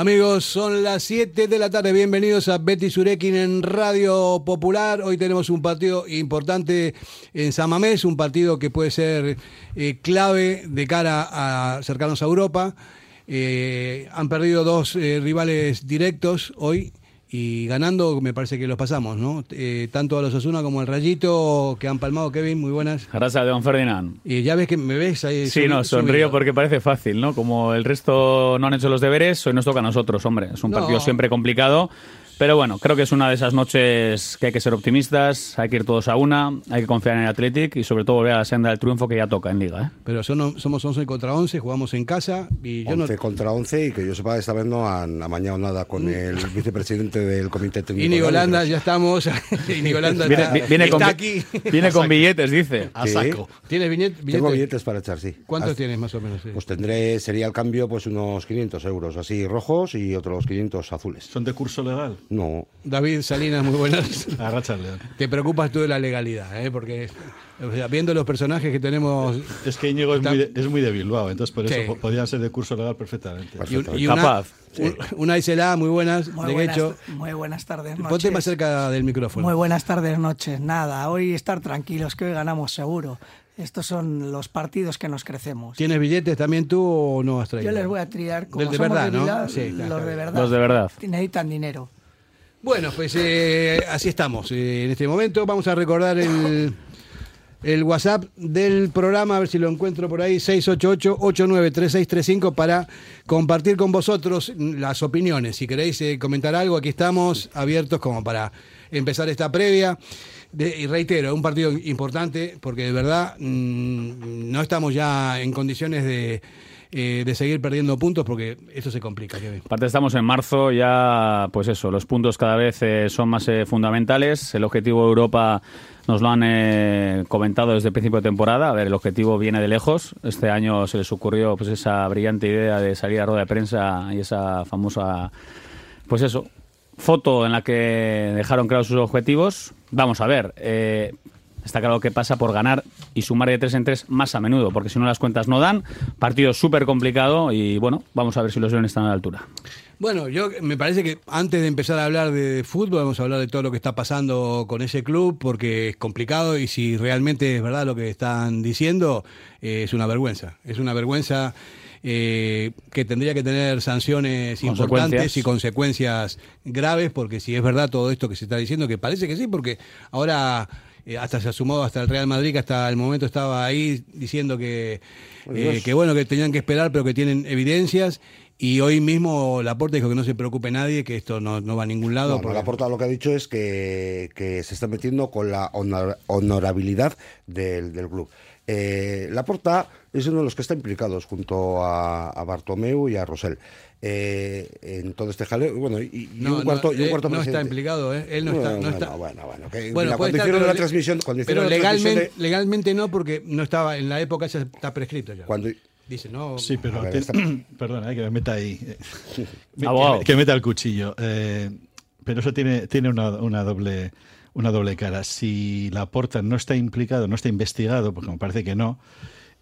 Amigos, son las 7 de la tarde. Bienvenidos a Betty Surekin en Radio Popular. Hoy tenemos un partido importante en San Mamés, un partido que puede ser eh, clave de cara a acercarnos a Europa. Eh, han perdido dos eh, rivales directos hoy y ganando me parece que los pasamos, ¿no? Eh, tanto a los Asuna como al Rayito que han palmado, Kevin, muy buenas. Gracias, don Ferdinand. Y ya ves que me ves ahí. Sí, no, sonrío porque parece fácil, ¿no? Como el resto no han hecho los deberes, hoy nos toca a nosotros, hombre. Es un partido siempre complicado. Pero bueno, creo que es una de esas noches que hay que ser optimistas, hay que ir todos a una, hay que confiar en el Athletic y sobre todo volver a la senda del triunfo que ya toca en Liga. ¿eh? Pero somos 11 contra 11, jugamos en casa y yo 11 contra 11 y que yo sepa, esta vez no han amañado nada con mm. el vicepresidente del comité técnico. Y Nigolanda, ya estamos. y Nigolanda viene, viene, con, aquí. Viene con billetes, dice. A saco. ¿Tienes billetes? Tengo billetes para echar, sí. ¿Cuántos tienes más o menos? Pues tendré, sería el cambio, pues unos 500 euros así rojos y otros 500 azules. ¿Son de curso legal? No. David Salinas, muy buenas. Te preocupas tú de la legalidad, ¿eh? porque viendo los personajes que tenemos... Es que Íñigo es, muy, de, es muy de Bilbao, entonces por eso podrían ser de curso legal perfectamente. Y, Capaz. Una, Isela, muy buenas, muy de buenas, hecho. Muy buenas tardes, noches. Ponte más cerca del micrófono. Muy buenas tardes, noches. Nada, hoy estar tranquilos, que hoy ganamos seguro. Estos son los partidos que nos crecemos. ¿Tienes billetes también tú o no has traído? Yo les voy a triar como de, verdad, ¿no? los de verdad. Los de verdad. Necesitan dinero. Bueno, pues eh, así estamos eh, en este momento. Vamos a recordar el, el WhatsApp del programa, a ver si lo encuentro por ahí, 688-893635 para compartir con vosotros las opiniones. Si queréis eh, comentar algo, aquí estamos abiertos como para empezar esta previa. y reitero, un partido importante porque de verdad mm, no estamos ya en condiciones de eh, de seguir perdiendo puntos porque esto se complica. Aparte estamos en marzo, ya pues eso, los puntos cada vez eh, son más eh, fundamentales. El objetivo de Europa nos lo han comentado desde el principio de temporada. A ver, el objetivo viene de lejos. Este año se les ocurrió pues esa brillante idea de salir a rueda de prensa y esa famosa, pues eso, foto en la que dejaron claros sus objetivos. Vamos a ver, Está claro que pasa por ganar y sumar de tres en tres más a menudo, porque si no las cuentas no dan. Partido súper complicado y bueno, vamos a ver si los Leones están a la altura. Bueno, yo me parece que antes de empezar a hablar de fútbol, vamos a hablar de todo lo que está pasando con ese club, porque es complicado y si realmente es verdad lo que están diciendo, eh, es una vergüenza. Es una vergüenza eh, que tendría que tener sanciones importantes y consecuencias graves, porque si es verdad todo esto que se está diciendo, que parece que sí, porque ahora eh, hasta se ha sumado hasta el Real Madrid, que hasta el momento estaba ahí diciendo que, eh, que bueno, que tenían que esperar, pero que tienen evidencias. Y hoy mismo Laporta dijo que no se preocupe nadie, que esto no, va a ningún lado. No, Laporta lo que ha dicho es que, se está metiendo con la honorabilidad del, club. Eh, Laporta es uno de los que está implicados junto a, a Bartomeu y a Rosell. Eh, en todo este jaleo. Bueno, y, un cuarto, y un cuarto no está implicado, ¿eh? Él no está. No está. Bueno, bueno, bueno cuando hicieron la transmisión. Cuando pero legalmente, legalmente no, porque no estaba en la época, ya está prescrito ya. Cuando, Dice, no. Sí, pero. perdona, eh, que me meta ahí. que, que, meta el cuchillo. Eh, pero eso tiene, tiene una, una doble una doble cara. Si la porta no está implicado, no está investigado, porque me parece que no,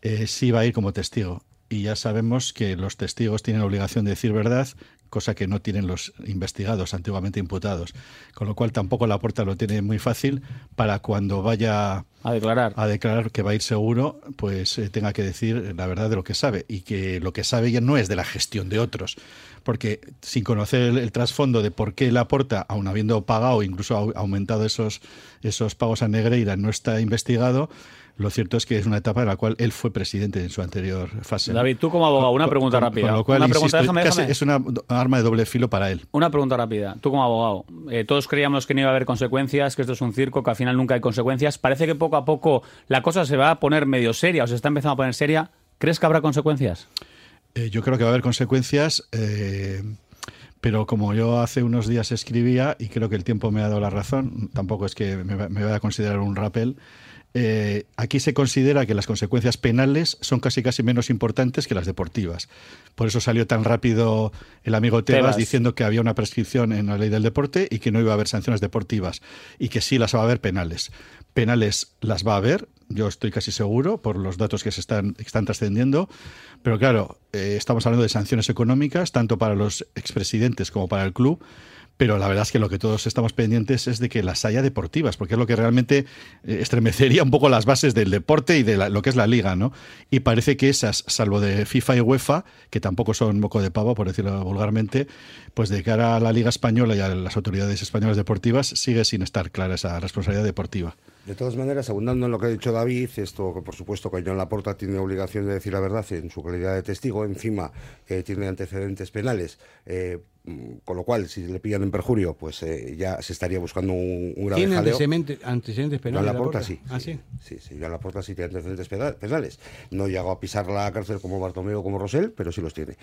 eh, sí va a ir como testigo y ya sabemos que los testigos tienen obligación de decir verdad, cosa que no tienen los investigados antiguamente imputados. Con lo cual tampoco la puerta lo tiene muy fácil para cuando vaya a declarar, a declarar que va a ir seguro, pues eh, tenga que decir la verdad de lo que sabe y que lo que sabe ya no es de la gestión de otros. Porque sin conocer el, trasfondo de por qué la aporta, aun habiendo pagado, incluso aumentado esos, esos pagos a Negreira, no está investigado, lo cierto es que es una etapa en la cual él fue presidente en su anterior fase. David, tú como abogado, una pregunta rápida. lo cual, es una arma de doble filo para él. Una pregunta rápida. Tú como abogado, eh, todos creíamos que no iba a haber consecuencias, que esto es un circo, que al final nunca hay consecuencias. Parece que poco a poco la cosa se va a poner medio seria o se está empezando a poner seria. ¿Crees que habrá consecuencias? Eh, yo creo que va a haber consecuencias. Eh, Pero como yo hace unos días escribía, y creo que el tiempo me ha dado la razón, tampoco es que me, me voy a considerar un rappel, eh, aquí se considera que las consecuencias penales son casi casi menos importantes que las deportivas. Por eso salió tan rápido el amigo Tebas, diciendo que había una prescripción en la ley del deporte y que no iba a haber sanciones deportivas y que sí las va a haber penales. Penales las va a haber, yo estoy casi seguro por los datos que se están, están trascendiendo, pero claro, eh, estamos hablando de sanciones económicas tanto para los expresidentes como para el club pero la verdad es que lo que todos estamos pendientes es de que las haya deportivas, porque es lo que realmente eh, estremecería un poco las bases del deporte y de lo que es la liga, ¿no? Y parece que esas, salvo de FIFA y UEFA, que tampoco son moco de pavo, por decirlo vulgarmente, pues de cara a la Liga Española y a las autoridades españolas deportivas, sigue sin estar clara esa responsabilidad deportiva. De todas maneras, abundando en lo que ha dicho David, esto que por supuesto que John Laporta tiene obligación de decir la verdad en su calidad de testigo, encima eh, tiene antecedentes penales, eh, con lo cual si le pillan en perjurio, pues eh, ya se estaría buscando un, un grave ¿Tiene antecedentes, antecedentes penales? John Laporta, sí, ¿Ah, sí? Sí, sí, John Laporta sí tiene antecedentes penales. No llegó a pisar la cárcel como Bartomeu o como Rosell, pero sí los tiene.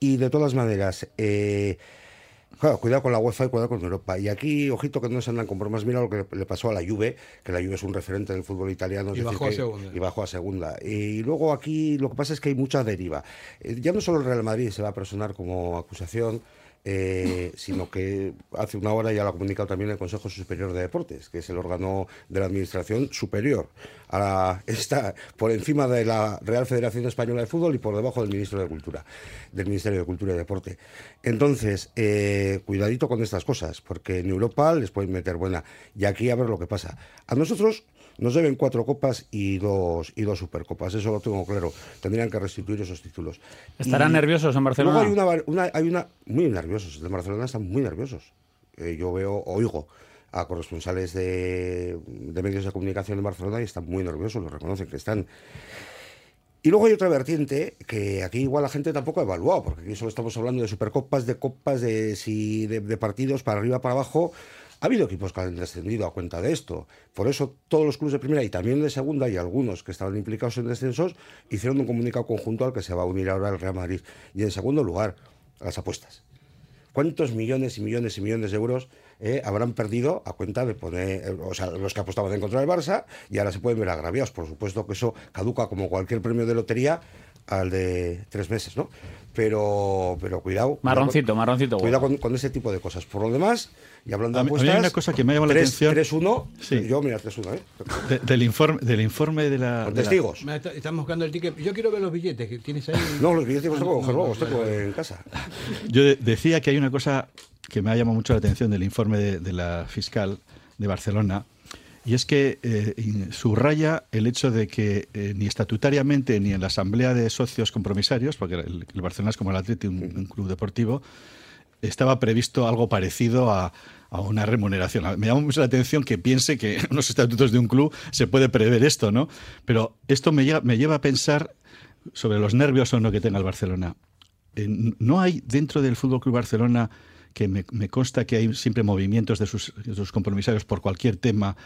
Y de todas maneras... Eh, cuidado con la UEFA y cuidado con Europa. Y aquí, ojito que no se andan con bromas. Mira lo que le pasó a la Juve, que la Juve es un referente del fútbol italiano. Y bajó a segunda. Y bajó a segunda. Y luego aquí lo que pasa es que hay mucha deriva. Eh, ya no solo el Real Madrid se va a personar como acusación, eh, sino que hace una hora ya lo ha comunicado también el Consejo Superior de Deportes, que es el órgano de la Administración superior. A está por encima de la Real Federación Española de Fútbol y por debajo del Ministro de Cultura, del Ministerio de Cultura y Deporte. Entonces, eh, cuidadito con estas cosas, porque en Europa les pueden meter buena. Y aquí a ver lo que pasa. A nosotros nos deben cuatro copas y dos, y dos supercopas, eso lo tengo claro. Tendrían que restituir esos títulos. ¿Estarán nerviosos en Barcelona? hay una, hay una, muy nerviosos, de Barcelona están muy nerviosos. Eh, yo veo, oigo a corresponsales de, de medios de comunicación en Barcelona y están muy nerviosos, lo reconocen que están. Y luego hay otra vertiente que aquí igual la gente tampoco ha evaluado, porque aquí solo estamos hablando de supercopas, de copas, de, si, de partidos para arriba, para abajo. Ha habido equipos que han descendido a cuenta de esto. Por eso todos los clubes de primera y también de segunda y algunos que estaban implicados en descensos hicieron un comunicado conjunto al que se va a unir ahora el Real Madrid. Y en segundo lugar, las apuestas. ¿Cuántos millones y millones y millones de euros eh, habrán perdido a cuenta de poner, o sea, los que apostaban en contra del Barça y ahora se pueden ver agraviados? Por supuesto que eso caduca como cualquier premio de lotería al de tres meses, ¿no? Pero, pero cuidado. Marroncito, marroncito. Cuidado con, ese tipo de cosas. Por lo demás, y hablando de apuestas... hay una cosa que me llama la atención... 3-1, sí. yo mira, 3-1, ¿eh? del, informe, del informe de la... Con testigos. Estamos buscando el ticket. Yo quiero ver los billetes que tienes ahí. no, los billetes los tengo que coger los tengo en casa. Yo decía que hay una cosa que me ha llamado mucho la atención del informe de, de la fiscal de Barcelona, y es que eh, subraya el hecho de que eh, ni estatutariamente ni en la asamblea de socios compromisarios, porque el, Barcelona es como el Atleti, un, club deportivo, estaba previsto algo parecido a, una remuneración. Me llama mucho la atención que piense que en los estatutos de un club se puede prever esto, ¿no? Pero esto me lleva, a pensar sobre los nervios o no que tenga el Barcelona. No hay dentro del Fútbol Club Barcelona que me, consta que hay siempre movimientos de sus compromisarios por cualquier tema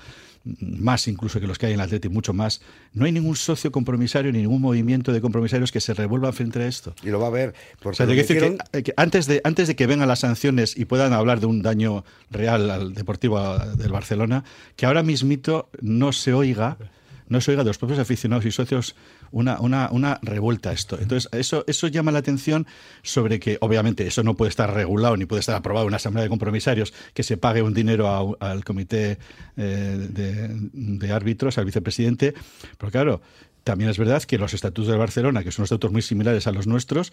más incluso que los que hay en el Atlético, mucho más. No hay ningún socio compromisario ni ningún movimiento de compromisarios que se revuelva frente a esto. Y lo va a ver. Porque eh, que, antes, de, antes de que vengan las sanciones y puedan hablar de un daño real al Deportivo del Barcelona, que ahora mismito no se oiga no se oiga de los propios aficionados y socios una, una, una revuelta a esto. Entonces, eso, eso llama la atención sobre que, obviamente, eso no puede estar regulado ni puede estar aprobado en una asamblea de compromisarios que se pague un dinero al comité eh, de, árbitros, al vicepresidente. Pero claro, también es verdad que los estatutos de Barcelona, que son estatutos muy similares a los nuestros,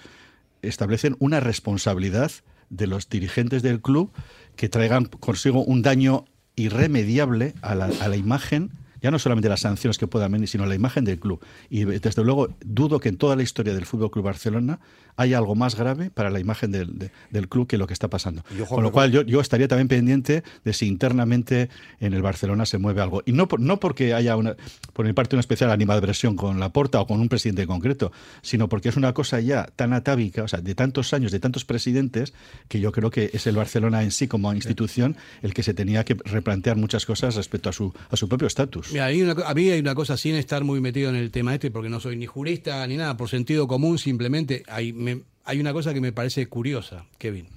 establecen una responsabilidad de los dirigentes del club que traigan consigo un daño irremediable a la, a la imagen ya no solamente las sanciones que puedan venir, sino la imagen del club. Y desde luego dudo que en toda la historia del Fútbol Club Barcelona haya algo más grave para la imagen del, del club que lo que está pasando. Con lo cual yo, yo, estaría también pendiente de si internamente en el Barcelona se mueve algo. Y no, no porque haya una, por mi parte una especial animadversión con la porta o con un presidente concreto, sino porque es una cosa ya tan atávica, o sea, de tantos años, de tantos presidentes, que yo creo que es el Barcelona en sí como institución el que se tenía que replantear muchas cosas respecto a su, a su propio estatus. Mira, a mí hay una cosa sin estar muy metido en el tema este, porque no soy ni jurista ni nada, por sentido común simplemente hay, hay una cosa que me parece curiosa, Kevin.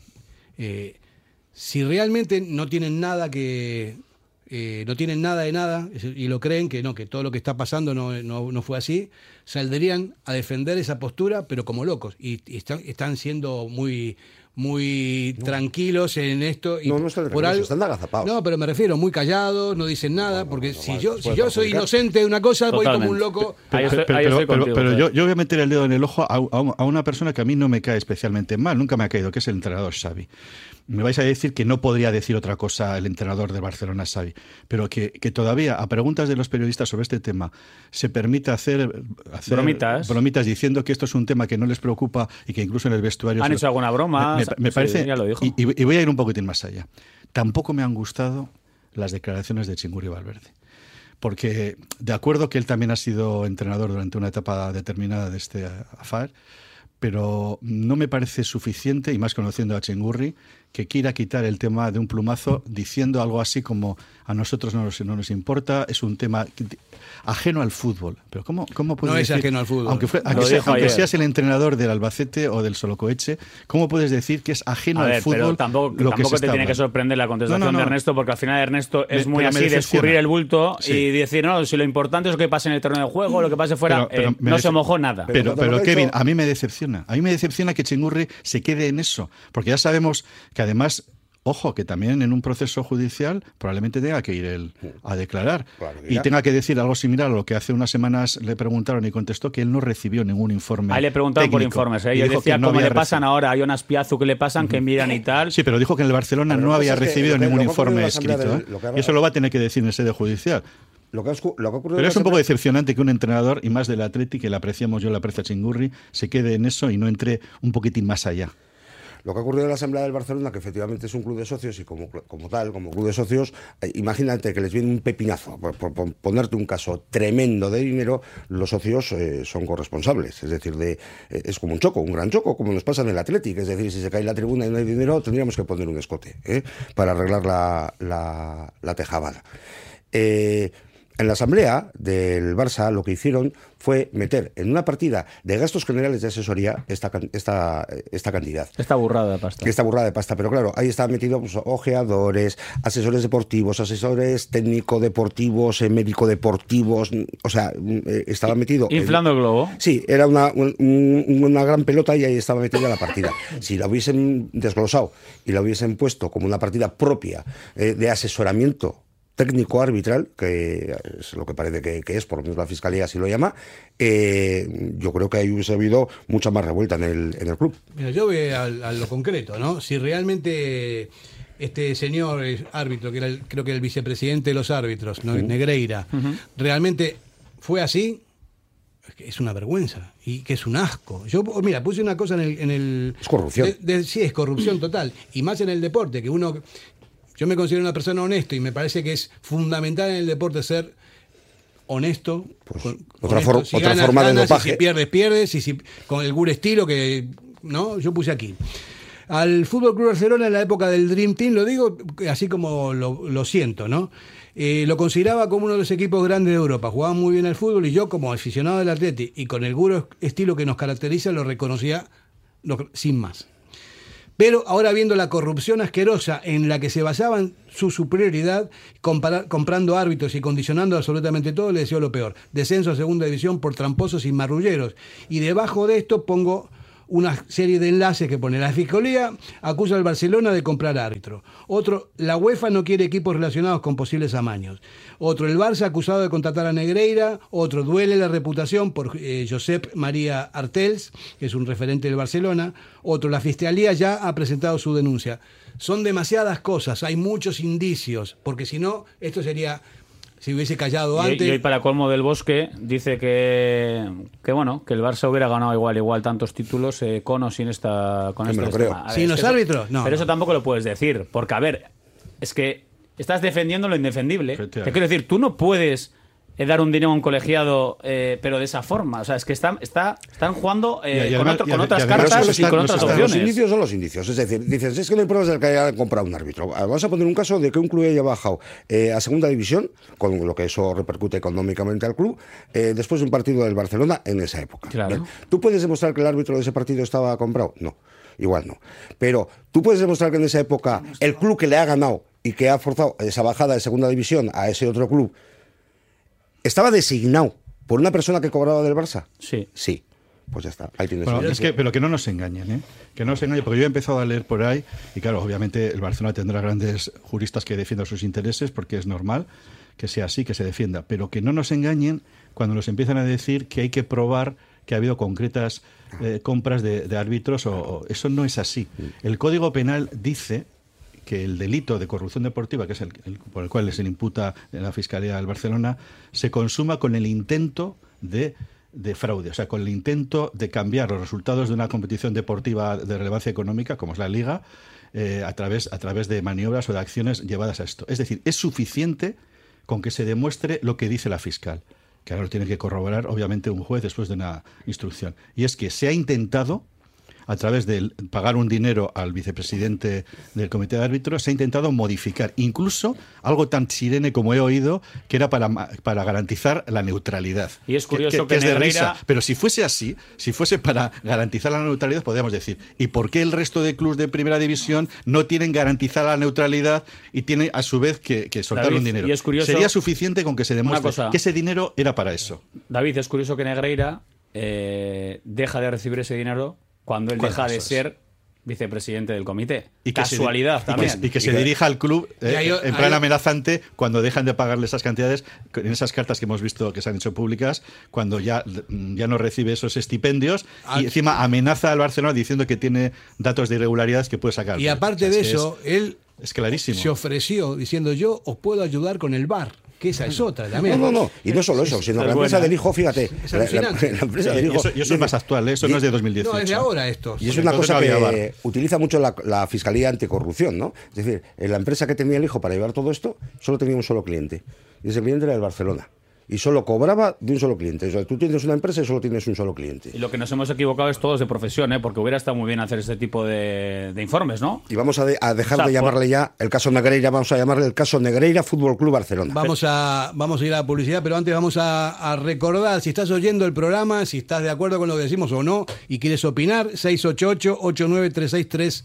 Eh, si realmente no tienen nada que eh, no tienen nada de nada y lo creen que no, que todo lo que está pasando no, no, fue así, saldrían a defender esa postura, pero como locos. Y, están, están siendo muy muy tranquilos en esto. Y no, no están por algo, están agazapados. No, pero me refiero, muy callados, no dicen nada, porque si yo si yo soy inocente de una cosa, voy como un loco. Pero, yo, yo, voy a meter el dedo en el ojo a, a, una persona que a mí no me cae especialmente mal, nunca me ha caído, que es el entrenador Xavi me vais a decir que no podría decir otra cosa el entrenador de Barcelona, Xavi, pero que, todavía a preguntas de los periodistas sobre este tema se permite hacer, bromitas. diciendo que esto es un tema que no les preocupa y que incluso en el vestuario... Han hecho alguna broma, me, parece... Y, voy a ir un poquitín más allá. Tampoco me han gustado las declaraciones de Chinguri Valverde porque de acuerdo que él también ha sido entrenador durante una etapa determinada de este affair, pero no me parece suficiente, y más conociendo a Chengurri, que quiera quitar el tema de un plumazo diciendo algo así como a nosotros no nos, no nos importa, es un tema ajeno al fútbol. Pero ¿cómo, cómo puedes No es ajeno al fútbol. Aunque, aunque, seas el entrenador del Albacete o del Solocoeche, ¿cómo puedes decir que es ajeno al fútbol? Pero tampoco, tampoco te tiene que sorprender la contestación de Ernesto, porque al final Ernesto es muy así de escurrir el bulto y decir, no, si lo importante es lo que pase en el terreno de juego, lo que pase fuera, eh, no se mojó nada. Pero, pero, Kevin, a mí me decepciona. A mí me decepciona que Chingurri se quede en eso, porque ya sabemos que además Ojo, que también en un proceso judicial probablemente tenga que ir él a declarar y tenga que decir algo similar a lo que hace unas semanas le preguntaron y contestó que él no recibió ningún informe. Ahí le preguntaron por informes. ¿eh? Y, decía, no como le pasan ahora a Jonas Piazu que le pasan, que miran y tal. Sí, pero dijo que en el Barcelona no había recibido ningún informe escrito. ¿eh? Y eso lo va a tener que decir en sede judicial. Lo que, Pero es un poco decepcionante que un entrenador, y más del Atleti, que le apreciamos yo, le aprecio a Chingurri, se quede en eso y no entre un poquitín más allá. Lo que ha ocurrido en la Asamblea del Barcelona, que efectivamente es un club de socios y como, como tal, como club de socios, eh, imagínate que les viene un pepinazo, por, ponerte un caso tremendo de dinero, los socios eh, son corresponsables. Es decir, de, eh, es como un choco, un gran choco, como nos pasa en el Atlético. Es decir, si se cae la tribuna y no hay dinero, tendríamos que poner un escote para arreglar la, la, la tejabada. En la asamblea del Barça lo que hicieron fue meter en una partida de gastos generales de asesoría esta, esta, esta cantidad.Esta burrada de pasta. Esta burrada de pasta, pero claro, ahí estaban metidos pues, ojeadores, asesores deportivos, asesores técnico-deportivos, eh, médico-deportivos, o sea, eh, estaba metido... Inflando el globo. Sí, era una, una gran pelota y ahí estaba metida la partida. Si la hubiesen desglosado y la hubiesen puesto como una partida propia eh, de asesoramiento técnico arbitral, que es lo que parece que, es, por lo menos la Fiscalía así lo llama, eh, yo creo que ahí hubiese habido mucha más revuelta en el, en el club. Mira, yo voy a, lo concreto, ¿no? Si realmente este señor árbitro, que era creo que era el vicepresidente de los árbitros, Negreira, realmente fue así, es una vergüenza y que es un asco. Yo, mira, puse una cosa en el... En el es corrupción. sí, es corrupción total. Y más en el deporte, que uno yo me considero una persona honesta y me parece que es fundamental en el deporte ser honesto. Pues, otra, forma de dopaje. si pierdes, pierdes. Y si con el Gur estilo que. ¿No? Yo puse aquí. Al Fútbol Club Barcelona en la época del Dream Team, lo digo así como lo, siento, ¿no? Eh, lo consideraba como uno de los equipos grandes de Europa. Jugaban muy bien al fútbol y yo, como aficionado del Atleti y con el Guro estilo que nos caracteriza, lo reconocía sin más. Pero ahora viendo la corrupción asquerosa en la que se basaban su superioridad, comprando árbitros y condicionando absolutamente todo, le deseo lo peor. Descenso a segunda división por tramposos y marrulleros. Y debajo de esto pongo una serie de enlaces que pone la Fiscalía, acusa al Barcelona de comprar árbitro. Otro, la UEFA no quiere equipos relacionados con posibles amaños. Otro, el Barça acusado de contratar a Negreira. Otro, duele la reputación por eh, Josep María Artels, que es un referente del Barcelona. Otro, la Fiscalía ya ha presentado su denuncia. Son demasiadas cosas, hay muchos indicios, porque si no, esto sería si hubiese callado antes. Y, hoy para colmo del bosque dice que, que bueno que el Barça hubiera ganado igual igual tantos títulos eh, con o sin esta con este creo. sin los árbitros, no. Pero eso tampoco lo puedes decir, porque a ver, es que estás defendiendo lo indefendible. Te quiero decir, tú no puedes es dar un dinero a un colegiado, eh, pero de esa forma. O sea, es que están, está, están jugando eh, con, otras cartas y con otras opciones. Los indicios son los indicios. Es decir, dices, es que no hay pruebas de que haya comprado un árbitro. Ah, vamos a poner un caso de que un club haya bajado eh, a segunda división, con lo que eso repercute económicamente al club, después de un partido del Barcelona en esa época. Claro. ¿Tú puedes demostrar que el árbitro de ese partido estaba comprado? No. igual no. Pero tú puedes demostrar que en esa época el club que le ha ganado y que ha forzado esa bajada de segunda división a ese otro club estaba designado por una persona que cobraba del Barça. Sí. Sí. Pues ya está, ahí tienes es que, Pero que no nos engañen, ¿eh? Que no nos engañen, porque yo he empezado a leer por ahí, y claro, obviamente el Barcelona tendrá grandes juristas que defiendan sus intereses, porque es normal que sea así, que se defienda, pero que no nos engañen cuando nos empiezan a decir que hay que probar que ha habido concretas eh, compras de, árbitros, o, eso no es así. El Código Penal dice que el delito de corrupción deportiva, que es el, por el cual se le imputa la Fiscalía del Barcelona, se consuma con el intento de de fraude, o sea, con el intento de cambiar los resultados de una competición deportiva de relevancia económica, como es la liga, eh, a, través, a través de maniobras o de acciones llevadas a esto. Es decir, es suficiente con que se demuestre lo que dice la fiscal, que ahora lo tiene que corroborar, obviamente, un juez después de una instrucción. Y es que se ha intentado a través de pagar un dinero al vicepresidente del comité de árbitros, se ha intentado modificar incluso algo tan sirene como he oído, que era para, para garantizar la neutralidad. Y es curioso que, es de risa. Pero si fuese así, si fuese para garantizar la neutralidad, podríamos decir, ¿y por qué el resto de clubes de primera división no tienen garantizada la neutralidad y tienen a su vez que, soltar un dinero? Sería suficiente con que se demuestre que ese dinero era para eso. David, es curioso que Negreira eh, deja de recibir ese dinero cuando él deja de ser vicepresidente del comité. Y Casualidad también. Y que, se dirija al club eh, en plan amenazante cuando dejan de pagarle esas cantidades, en esas cartas que hemos visto que se han hecho públicas, cuando ya, ya no recibe esos estipendios y encima amenaza al Barcelona diciendo que tiene datos de irregularidades que puede sacar. Y aparte de eso, él es clarísimo. se ofreció diciendo yo os puedo ayudar con el bar que esa es otra también. No, no, no. Y no solo eso, sino la empresa del hijo, fíjate. La, empresa del hijo. Y eso, es más actual, ¿eh? eso no es de 2018. No, es de ahora esto. Y es una cosa que utiliza mucho la, Fiscalía Anticorrupción, ¿no? Es decir, en la empresa que tenía el hijo para llevar todo esto, solo tenía un solo cliente. Y ese cliente era el Barcelona y solo cobraba de un solo cliente. O sea, tú tienes una empresa y solo tienes un solo cliente. Y lo que nos hemos equivocado es todos de profesión, ¿eh? porque hubiera estado muy bien hacer este tipo de, informes, ¿no? Y vamos a, dejar de llamarle ya el caso Negreira, vamos a llamarle el caso Negreira Fútbol Club Barcelona. Vamos a, vamos a ir a la publicidad, pero antes vamos a, a recordar, si estás oyendo el programa, si estás de acuerdo con lo que decimos o no, y quieres opinar, 688-89363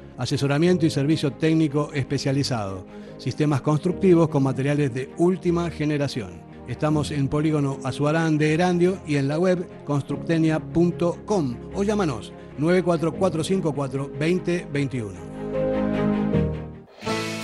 asesoramiento y servicio técnico especializado, sistemas constructivos con materiales de última generación. Estamos en Polígono Azuarán de Erandio y en la web constructenia.com o llámanos 94454 2021.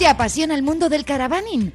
¿Te apasiona el mundo del caravaning?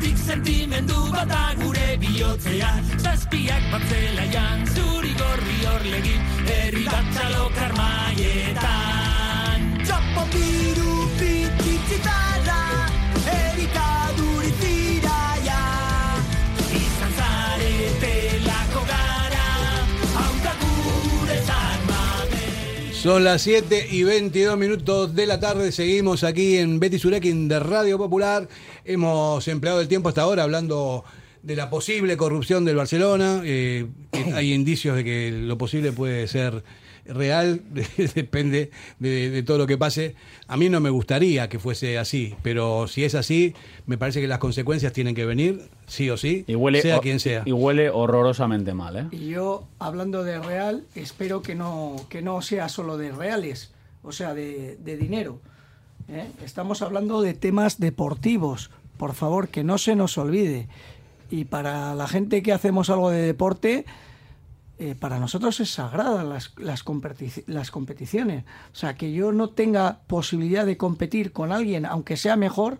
Atletik sentimendu bata gure bihotzea Zazpiak batzelaian zuri gorri hor legin Herri bat txalokar maietan Txapo biru pititzitara Erikaduri ziraia Izan zaretelako gara Hau da gure zarmate Son las 7 y 22 minutos de la tarde. Seguimos aquí en Betty Surekin de Radio Popular. Hemos empleado el tiempo hasta ahora hablando de la posible corrupción del Barcelona. eh, que hay indicios de que lo posible puede ser real, depende de, de todo lo que pase. A mí no me gustaría que fuese así, pero si es así, me parece que las consecuencias tienen que venir, sí o sí, Y huele, sea quien sea. Y huele horrorosamente mal, ¿eh? Y yo, hablando de real, espero que no, que no sea solo de reales, o sea, de, de dinero. ¿Eh? Estamos hablando de temas deportivos, por favor, que no se nos olvide. Y para la gente que hacemos algo de deporte, eh, para nosotros es sagrada las, las, las competiciones. O sea, que yo no tenga posibilidad de competir con alguien, aunque sea mejor,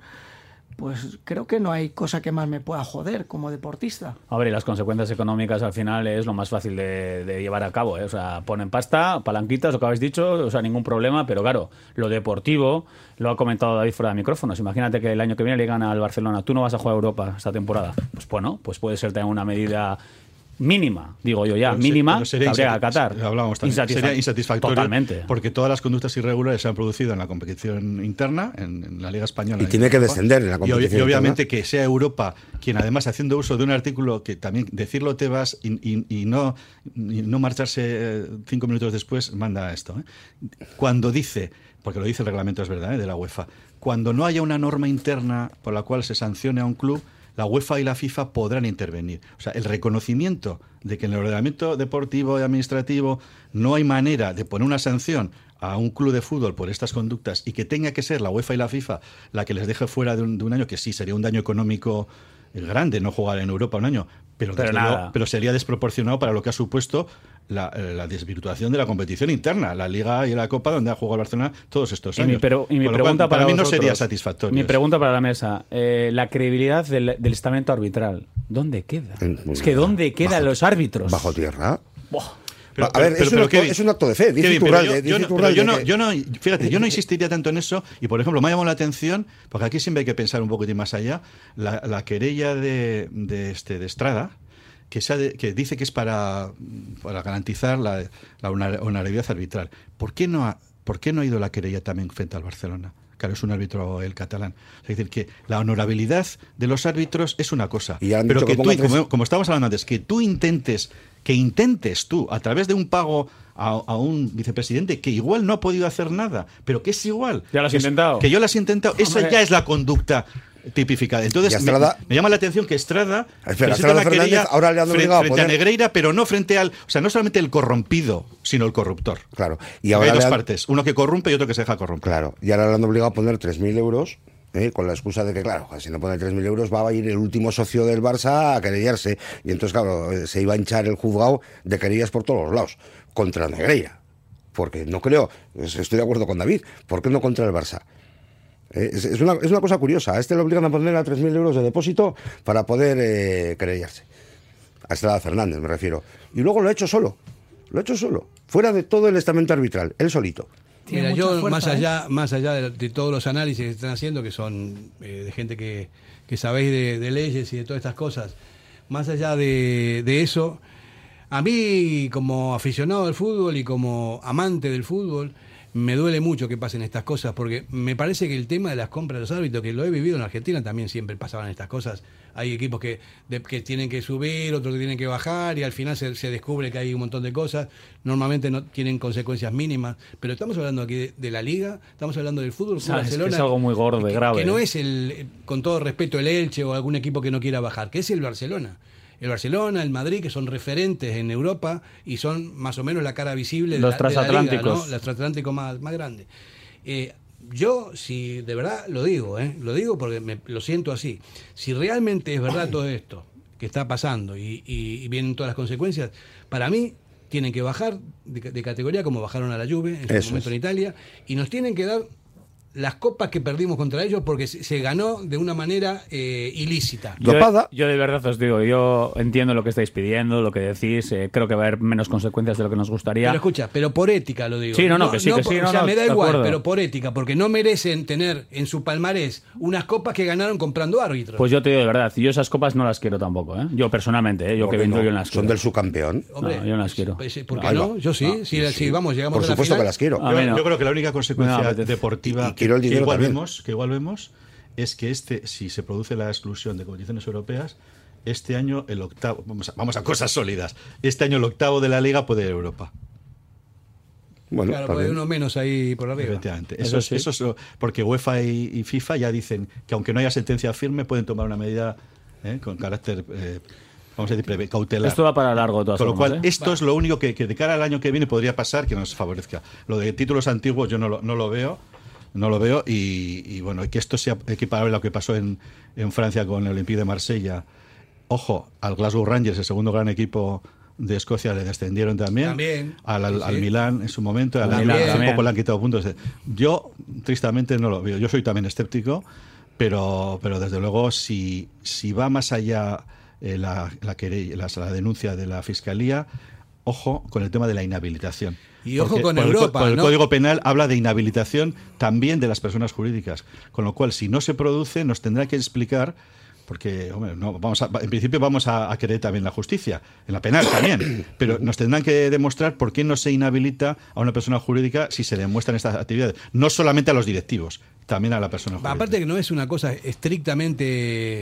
pues creo que no hay cosa que más me pueda joder como deportista. A ver, y las consecuencias económicas al final es lo más fácil de, llevar a cabo. ¿eh? O sea, ponen pasta, palanquitas, lo que habéis dicho, o sea, ningún problema, pero claro, lo deportivo, lo ha comentado David fuera de micrófonos. Imagínate que el año que viene le gana al Barcelona, tú no vas a jugar a Europa esta temporada. Pues bueno, pues puede ser también una medida mínima, digo yo ya, Pero mínima, pero sería habría que acatar. hablábamos también, Insatisfa- sería insatisfactorio Totalmente. porque todas las conductas irregulares se han producido en la competición interna, en, en la Liga Española. Y en tiene que Europa. descender en la Y competición Y, obviamente que sea Europa quien, además, haciendo uso de un artículo que también decirlo te vas y, y- y no, y no marcharse eh, cinco minutos después, manda esto. ¿eh? Cuando dice, porque lo dice el reglamento, es verdad, ¿eh? de la UEFA, cuando no haya una norma interna por la cual se sancione a un club, la UEFA y la FIFA podrán intervenir. O sea, el reconocimiento de que en el ordenamiento deportivo y administrativo no hay manera de poner una sanción a un club de fútbol por estas conductas y que tenga que ser la UEFA y la FIFA la que les deje fuera de un, de un año, que sí sería un daño económico grande no jugar en Europa un año, pero, Pero desde nada. luego- pero sería desproporcionado para lo que ha supuesto la, eh, la desvirtuación de la competición interna, la Liga y la Copa donde ha jugado el Barcelona todos estos Y años. mi, pero- y mi cual, pregunta para, mí no sería satisfactorio. Mi pregunta para la mesa, eh, la credibilidad del, del estamento arbitral, ¿dónde queda? es que ¿dónde quedan los árbitros? ¿Bajo tierra? Pero- a ver, pero- es, pero un acto, Kevin, es un acto de fe, dice Iturralde, yo- yo no- pero Iturralde yo no- que- yo no- fíjate, yo no insistiría tanto en eso y, por ejemplo, me ha llamado la atención, porque aquí siempre hay que pensar un poquitín más allá, la, la querella de, de este, de Estrada, que, se ha de- que dice que es para, para garantizar la, la honor- honorabilidad arbitral. ¿Por qué, no ha, ¿Por qué no ha ido la querella también frente al Barcelona? Claro, es un árbitro el catalán. Es decir, que la honorabilidad de los árbitros es una cosa. Y pero que que tú, tres- como, como estábamos hablando antes, que tú intentes, que intentes tú, a través de un pago a, a un vicepresidente que igual no ha podido hacer nada, pero que es igual. ¿Ya lo has que es- intentado? Que yo lo has intentado. Esa ya es la conducta tipificada. Entonces, me, llama la atención que Estrada Espera, Estrada Fernández ahora le han fre- obligado a frente a poner- Negreira, pero no frente al... O sea, no solamente el corrompido, sino el corruptor. Claro. Y ahora hay dos han- partes, uno que corrompe y otro que se deja corromper. Claro, y ahora le han obligado a poner 3.000 euros, ¿eh? con la excusa de que, claro, si no pone 3.000 euros va a ir el último socio del Barça a querellarse. Y entonces, claro, eh, se iba a hinchar el juzgado de querellas por todos los lados, contra Negreira. Porque no creo, es- estoy de acuerdo con David, ¿por qué no contra el Barça? Eh, Es, es una, es una cosa curiosa. A este le obligan a poner a 3.000 euros de depósito para poder eh, querellarse. A Estrada Fernández, me refiero. Y luego lo ha hecho solo. Lo ha hecho solo. Fuera de todo el estamento arbitral. Él solito. Mira, yo fuerza, más ¿eh? allá, más allá de, de todos los análisis que están haciendo, que son eh, de gente que, que sabéis de, de leyes y de todas estas cosas, más allá de, de eso, a mí como aficionado al fútbol y como amante del fútbol, me duele mucho que pasen estas cosas, porque me parece que el tema de las compras de los árbitros, que lo he vivido en Argentina, también siempre pasaban estas cosas. Hay equipos que, de- que tienen que subir, otros que tienen que bajar, y al final se, se descubre que hay un montón de cosas. Normalmente no tienen consecuencias mínimas, pero estamos hablando aquí de, de la liga, estamos hablando del fútbol. Que Barcelona, es algo muy gordo que- grave, Que no ¿eh? es el, con todo respeto, el Elche o algún equipo que no quiera bajar, que es el Barcelona. El Barcelona, el Madrid, que son referentes en Europa y son más o menos la cara visible de Los la, de la liga, transatlánticos. ¿no? Los transatlánticos más, más grandes. Eh, yo, si de verdad lo digo, ¿eh? lo digo porque me- lo siento así. Si realmente es verdad todo esto que está pasando y, y- y vienen todas las consecuencias, para mí tienen que bajar de, de categoría como bajaron a la Juve en su Eso momento es. en Italia y nos tienen que dar las copas que perdimos contra ellos porque se, ganó de una manera eh, ilícita. Yo, de verdad os digo, yo entiendo lo que estáis pidiendo, lo que decís, eh, creo que va a haber menos consecuencias de lo que nos gustaría. Pero escucha, pero por ética lo digo. Sí, no, no, que sí, que sí, O no, sea, no, me da igual, acuerdo. pero por ética, porque no merecen tener en su palmarés unas copas que ganaron comprando árbitros. Pues yo te digo de verdad, yo esas copas no las quiero tampoco, ¿eh? Yo personalmente, ¿eh? Yo ¿Por que vengo no? yo no las Son quiero. del subcampeón. Hombre, no, yo no las quiero. pues, ¿Por qué no? Yo sí, Ah, si, sí, sí. vamos, llegamos Por a la supuesto final. que las quiero. Yo creo que la única consecuencia deportiva Y quiero el que igual también. vemos, que igual vemos es que este, si se produce la exclusión de competiciones europeas, este año el octavo, vamos a, vamos a cosas sólidas, este año el octavo de la liga puede ir a Europa. Bueno, Claro, bien. uno menos ahí por arriba. Efectivamente. Eso Eso, sí. eso es lo- porque UEFA y, y FIFA ya dicen que aunque no haya sentencia firme, pueden tomar una medida eh, con carácter, eh, vamos a decir, cautelar. Esto va para largo de todas Con lo formas, cual, ¿eh? esto es lo único que, que de cara al año que viene podría pasar que nos favorezca. Lo de títulos antiguos yo no lo, no lo veo. No lo veo y, y, bueno, que esto sea equiparable a lo que pasó en, en Francia con el Olympique de Marsella. Ojo, al Glasgow Rangers, el segundo gran equipo de Escocia, le descendieron también. También, Al, al, sí, al. Milán en su momento, al también. poco le han quitado puntos. Yo, tristemente, no lo veo. Yo soy también escéptico, pero, pero desde luego, si, si va más allá eh, la, la, la denuncia de la Fiscalía, ojo con el tema de la inhabilitación. Y ojo Porque con por el Europa, por el ¿no? Código Penal habla de inhabilitación también de las personas jurídicas. Con lo cual, si no se produce, nos tendrá que explicar. Porque, hombre, no, vamos a- en principio vamos a, a querer también la justicia, en la penal también, pero nos tendrán que demostrar por qué no se inhabilita a una persona jurídica si se demuestran estas actividades. No solamente a los directivos, también a la persona jurídica. Aparte que no es una cosa estrictamente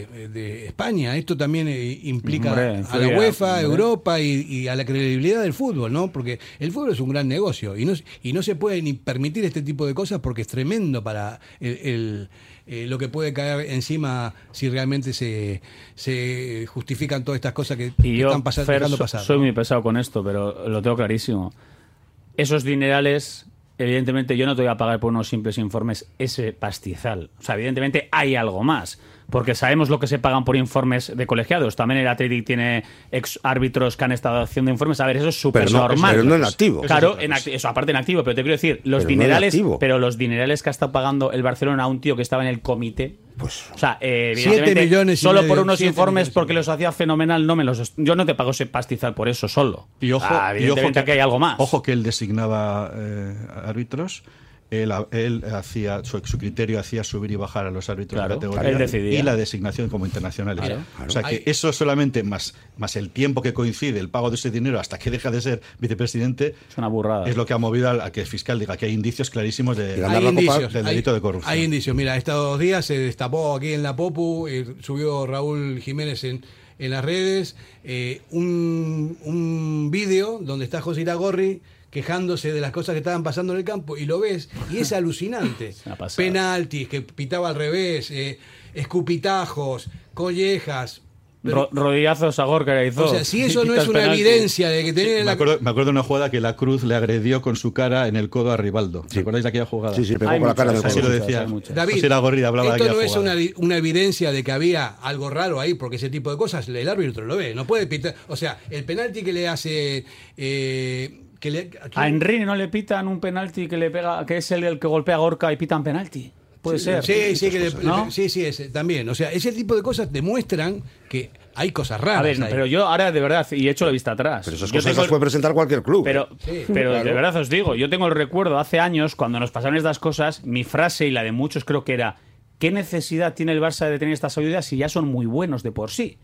eh, de España, esto también eh, implica Hombre, a la UEFA, a hombre. Europa y, y a la credibilidad del fútbol, ¿no? Porque el fútbol es un gran negocio y no, y no se puede ni permitir este tipo de cosas porque es tremendo para el, el- eh, lo que puede caer encima si realmente se, se justifican todas estas cosas que, que Y yo, están pasando, Fer, dejando so- pasar. soy ¿no? muy pesado con esto, pero lo tengo clarísimo. Esos dinerales, evidentemente yo no te voy a pagar por unos simples informes ese pastizal. O sea, evidentemente hay algo más. Porque sabemos lo que se pagan por informes de colegiados. También el Athletic tiene ex árbitros que han estado haciendo informes. A ver, eso es súper no- normal. pero no en activo. Claro, Eso es en acti- eso aparte en activo. Pero te quiero decir, los Pero dinerales. pero los dinerales que ha estado pagando el Barcelona a un tío que estaba en el comité. Pues, O sea, eh, Siete evidentemente, millones y solo medio, por unos informes porque los hacía fenomenal, no me los yo no te pago ese pastizal por eso solo. Y ojo, Ah, y ojo evidentemente aquí hay algo más. Ojo que él designaba eh, árbitros. Él, él hacía su, su criterio hacía subir y bajar a los árbitros Claro, de categoría él decidía. y la designación como internacionales. Claro, O sea que Hay- eso solamente más más el tiempo que coincide el pago de ese dinero hasta que deja de ser vicepresidente Es una burrada. es lo que ha movido al- a que el fiscal diga que hay indicios clarísimos de, Hay indicios, del hay- delito de corrupción. Hay indicios. Mira, estos días se destapó aquí en la Popu, eh, subió Raúl Jiménez en, en las redes, eh, un, un vídeo donde está José Iragorri quejándose de las cosas que estaban pasando en el campo y lo ves y es alucinante. Penaltis, que pitaba al revés, eh, escupitajos, collejas. Pero- Ro- rodillazos a Gorka le hizo. o sea, si eso no es una penalti. evidencia de que tiene Me la... acuerdo, me acuerdo de una jugada que la Cruz le agredió con su cara en el codo a Rivaldo. ¿Os acordáis de aquella jugada? sí, sí, pegó con la cara muchas, de Así lo decía. David, José Iragorri hablaba de esto no aquella es una, una evidencia de que había algo raro ahí, porque ese tipo de cosas el árbitro lo ve, no puede pitar. O sea, el penalti que le hace. eh, que le, A Henry no le pitan un penalti que le pega, que es el, el que golpea a Gorka y pitan penalti. Puede ser. Sí, sí, que le- le- sí, sí, ese, también. O sea, ese tipo de cosas demuestran que hay cosas raras. A ver, ahí. pero yo ahora de verdad, y he hecho la vista atrás. Pero esas Yo cosas tengo las puede presentar cualquier club. Pero, pero de verdad os digo, yo tengo el recuerdo hace años, cuando nos pasaron estas cosas, mi frase y la de muchos creo que era, ¿qué necesidad tiene el Barça de tener estas ayudas si ya son muy buenos de por sí?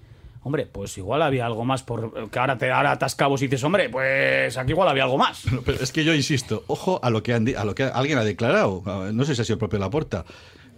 Hombre, pues igual había algo más por que ahora te ahora atas cabos y dices, hombre, pues aquí igual había algo más. Pero es que yo insisto, ojo a lo que, han a lo que alguien ha declarado. No sé si ha sido el propio Laporta.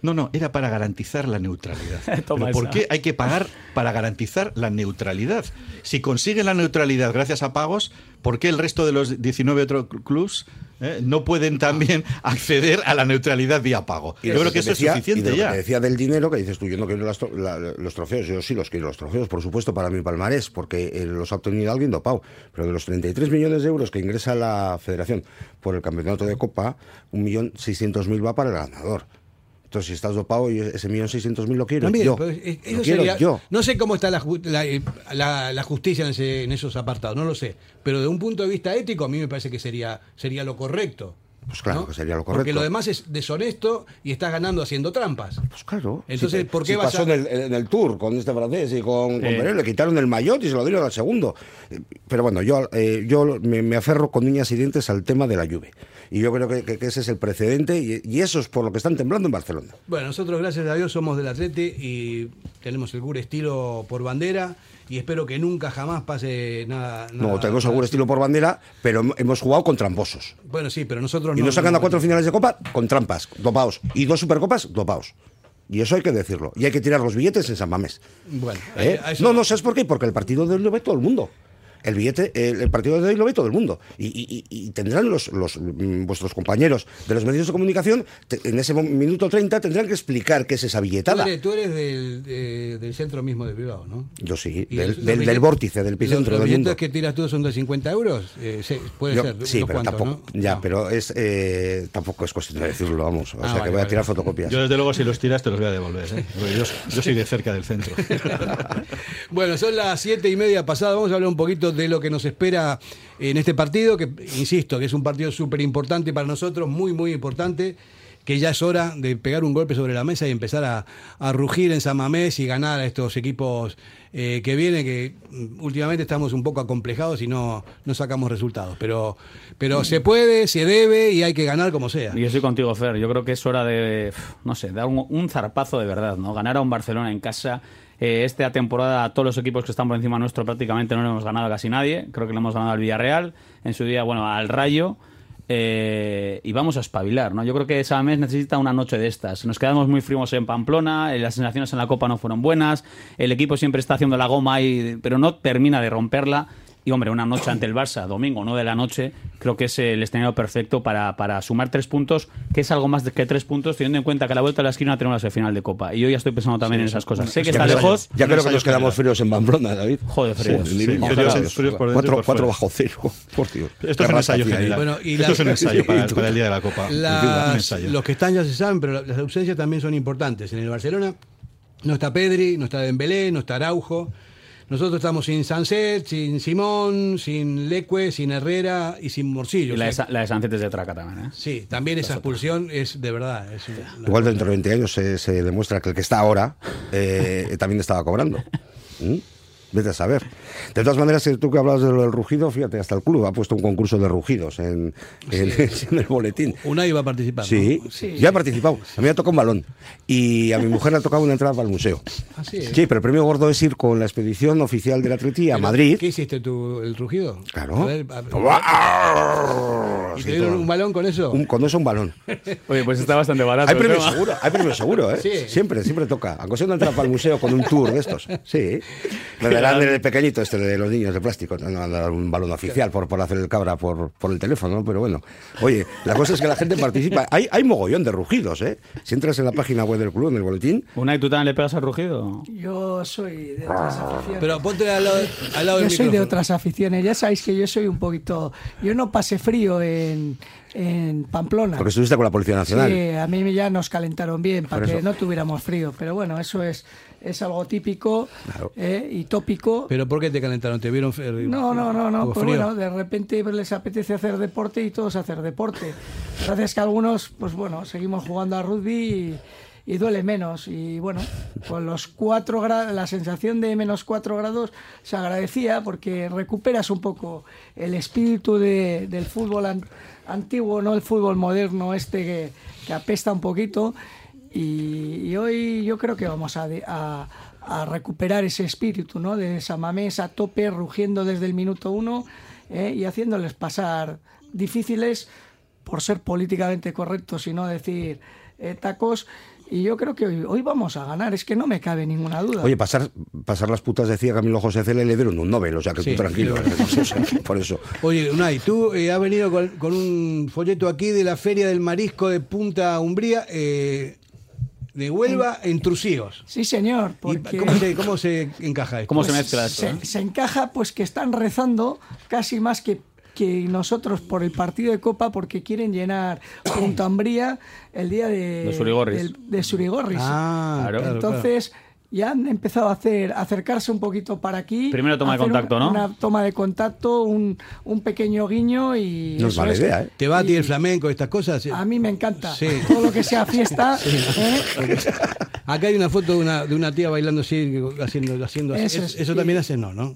No, no, era para garantizar la neutralidad. Pero ¿Por esa. qué hay que pagar para garantizar la neutralidad? Si consiguen la neutralidad gracias a pagos, ¿por qué el resto de los 19 otros clubs eh, no pueden también acceder a la neutralidad vía pago? Y Yo creo que eso es y suficiente de lo ya. que decía del dinero, que dices tú, yo no quiero las tro- la- los trofeos, yo sí los quiero los trofeos, por supuesto, para mi palmarés, porque eh, los ha obtenido alguien dopado. Pero de los 33 millones de euros que ingresa la federación por el campeonato de Copa, 1.600.000 va para el ganador. Entonces, si estás dopado, y ese 1.600.000 lo quiero También, yo. pero es- es- Lo eso quiero sería- yo. No sé cómo está la, ju- la, eh, la- la justicia en, ese- en esos apartados, no lo sé. Pero de un punto de vista ético, a mí me parece que sería, sería lo correcto. Pues claro ¿no? que sería lo Porque correcto. lo demás es deshonesto y estás ganando haciendo trampas. Pues claro. Entonces, Si- ¿por qué si vas pasó a.? en el, en el Tour con este francés y con. Pérez, le quitaron el maillot y se lo dieron al segundo. Eh, Pero bueno, yo, eh, yo me, me aferro con uñas y dientes al tema de la lluvia. Y yo creo que, que- que ese es el precedente y, y eso es por lo que están temblando en Barcelona. Bueno, nosotros, gracias a Dios, somos del Atleti y tenemos el Gur estilo por bandera y espero que nunca jamás pase nada. No, nada- tenemos algún estilo por bandera, pero hem- hemos jugado con tramposos. Bueno, sí, pero nosotros Y no. nos ganado no- cuatro finales de Copa con trampas, dopaos. Y dos Supercopas, dopaos. Y eso hay que decirlo. Y hay que tirar los billetes en San Mamés. Bueno, ¿Eh? a eso- No, no, ¿sabes por qué? Porque el partido de hoy lo ve todo el mundo. El billete, el, el partido de hoy lo ve todo el mundo. Y, y- y- tendrán los, los, mm, vuestros compañeros de los medios de comunicación, te- en ese minuto 30, tendrán que explicar qué es esa Tú billetada. eres, tú eres del, de- del centro mismo de Bilbao, ¿no? Yo sí, del, los- del- los del billetes- vórtice, del epicentro los, del los mundo. billetes que tiras tú son de 50 euros. Eh, sí, puede Yo- ser. sí, pero cuantos, tampoco, ¿no? ya, No. pero es eh, tampoco es cuestión de decirlo, vamos. O Ah, sea, vale, que voy a tirar fotocopias. Yo, desde luego, si los tiras, te los voy a devolver. ¿eh? Yo, yo soy de cerca del centro. Bueno, son las siete y media pasadas. Vamos a hablar un poquito de lo que nos espera en este partido, que insisto, que es un partido súper importante para nosotros, muy, muy importante, que ya es hora de pegar un golpe sobre la mesa y empezar a, a rugir en San Mamés y ganar a estos equipos eh, que vienen, que mm, últimamente estamos un poco acomplejados y no, no sacamos resultados. Pero, pero se puede, se debe y hay que ganar como sea. Y yo estoy contigo, Fer. Yo creo que es hora de, no sé, dar un, un zarpazo de verdad, ¿no? Ganar a un Barcelona en casa. Eh, esta temporada, todos los equipos que están por encima nuestro prácticamente no le hemos ganado a casi nadie. Creo que le hemos ganado al Villarreal, en su día, bueno, al Rayo. eh, y vamos a espabilar, ¿no? Yo creo que esa mes necesita una noche de estas. Nos quedamos muy fríos en Pamplona, eh, las sensaciones en la Copa no fueron buenas, el equipo siempre está haciendo la goma, y, pero no termina de romperla. Y hombre, una noche ante el Barça, domingo, no de la noche, creo que es el escenario perfecto para, para sumar tres puntos, que es algo más que tres puntos, teniendo en cuenta que a la vuelta de la esquina tenemos la final de Copa. Y yo ya estoy pensando también en esas cosas. Sé que está lejos. Ya creo que nos quedamos fríos en Pamplona, David. Joder, fríos, sí. Fríos, fríos, por cuatro, por cuatro fuera. bajo cero, por Dios. Esto es un ensayo general. Bueno, y Esto la- es un ensayo para, Sí, para el día de la Copa. Las- Un ensayo. los que están ya se saben, pero las ausencias también son importantes. En el Barcelona no está Pedri, no está Dembélé, no está Araujo. Nosotros estamos sin Sanset, sin Simón, sin Leque, sin Herrera y sin Morcillo. Y la O de, sea, la de Sánchez de Traca también, ¿eh? sí, también esa expulsión es de verdad. es una- Igual dentro de 20 años se, se demuestra que el que está ahora eh, también estaba cobrando. ¿Mm? Vete a saber. De todas maneras, eh, tú que hablabas de lo del rugido, fíjate, hasta el club ha puesto un concurso de rugidos en, en- en el boletín. Unai va a participar. ¿no? Sí, Sí. ya he participado. A mí me ha tocado un balón. Y a mi mujer le ha tocado una entrada para el museo. Sí. Sí, pero el premio gordo es ir con la expedición oficial del Atleti a Madrid. ¿Qué hiciste tú, el rugido? Claro. A ver, a- ¿Y Sí, te dieron todo. un balón con eso? Un- con eso un balón. Oye, pues está bastante barato. Hay premio seguro, hay premio seguro, ¿eh? Sí. Siempre, siempre toca. Aunque sea una entrada para el museo con un tour de estos. Sí. Le darán el pequeñito este de los niños de plástico. No a dar un balón oficial por, por hacer el cabra por, por el teléfono, ¿no? Pero bueno. Oye, la cosa es que la gente participa. Hay, hay mogollón de rugidos, ¿eh? Si entras en la página web del club, en el boletín, Unai, ¿tú también le pegas al rugido? Yo soy de otras aficiones. Pero ponte al lado, al lado yo del soy de otras aficiones. Ya sabéis que yo soy un poquito. Yo no pasé frío en, en Pamplona. porque estuviste con la Policía Nacional. Sí, a mí ya nos calentaron bien para que no tuviéramos frío. Pero bueno, eso es, es algo típico Claro. eh, y tópico. ¿Pero por qué te calentaron? ¿Te vieron fe- No, no, no, no. Pues frío? bueno, de repente les apetece hacer deporte y todos hacer deporte. Gracias que algunos, pues bueno, seguimos jugando a rugby y, y duele menos. Y bueno, con los cuatro grados, la sensación de menos cuatro grados se agradecía porque recuperas un poco el espíritu de- del fútbol an- antiguo, no el fútbol moderno este que, que apesta un poquito. Y, y hoy yo creo que vamos a, de- a- a recuperar ese espíritu, ¿no? De Samamés a tope, rugiendo desde el minuto uno ¿eh? y haciéndoles pasar difíciles por ser políticamente correctos y no decir eh, tacos. Y yo creo que hoy, hoy vamos a ganar, es que no me cabe ninguna duda. Oye, pasar, pasar las putas decía Camilo José Cele le dieron un Nobel, o sea que Sí, tú tranquilo. sí, O sea, por eso. Oye, Unai, tú eh, has venido con, con un folleto aquí de la Feria del Marisco de Punta Umbría, eh, de Huelva, en Trucíos. Sí, señor. ¿Y Porque ¿Cómo, se, cómo se encaja esto? ¿Cómo se Pues mezcla esto? Se, eh? se encaja pues que están rezando casi más que, que nosotros por el partido de Copa porque quieren llenar Punta Umbría el día de, De Surigorris. del- de Surigorris. Ah, Claro. claro, Ya han empezado a hacer a acercarse un poquito para aquí. Primero toma de contacto, un- ¿no? Una toma de contacto, un, un pequeño guiño y... No es mala idea, ¿eh? ¿Te va a ti el flamenco, estas cosas? A mí me encanta. Sí. Todo lo que sea fiesta. ¿eh? Acá hay una foto de una, de una tía bailando así, haciendo, haciendo así. Eso Eso, es, eso sí. también hace no, ¿no?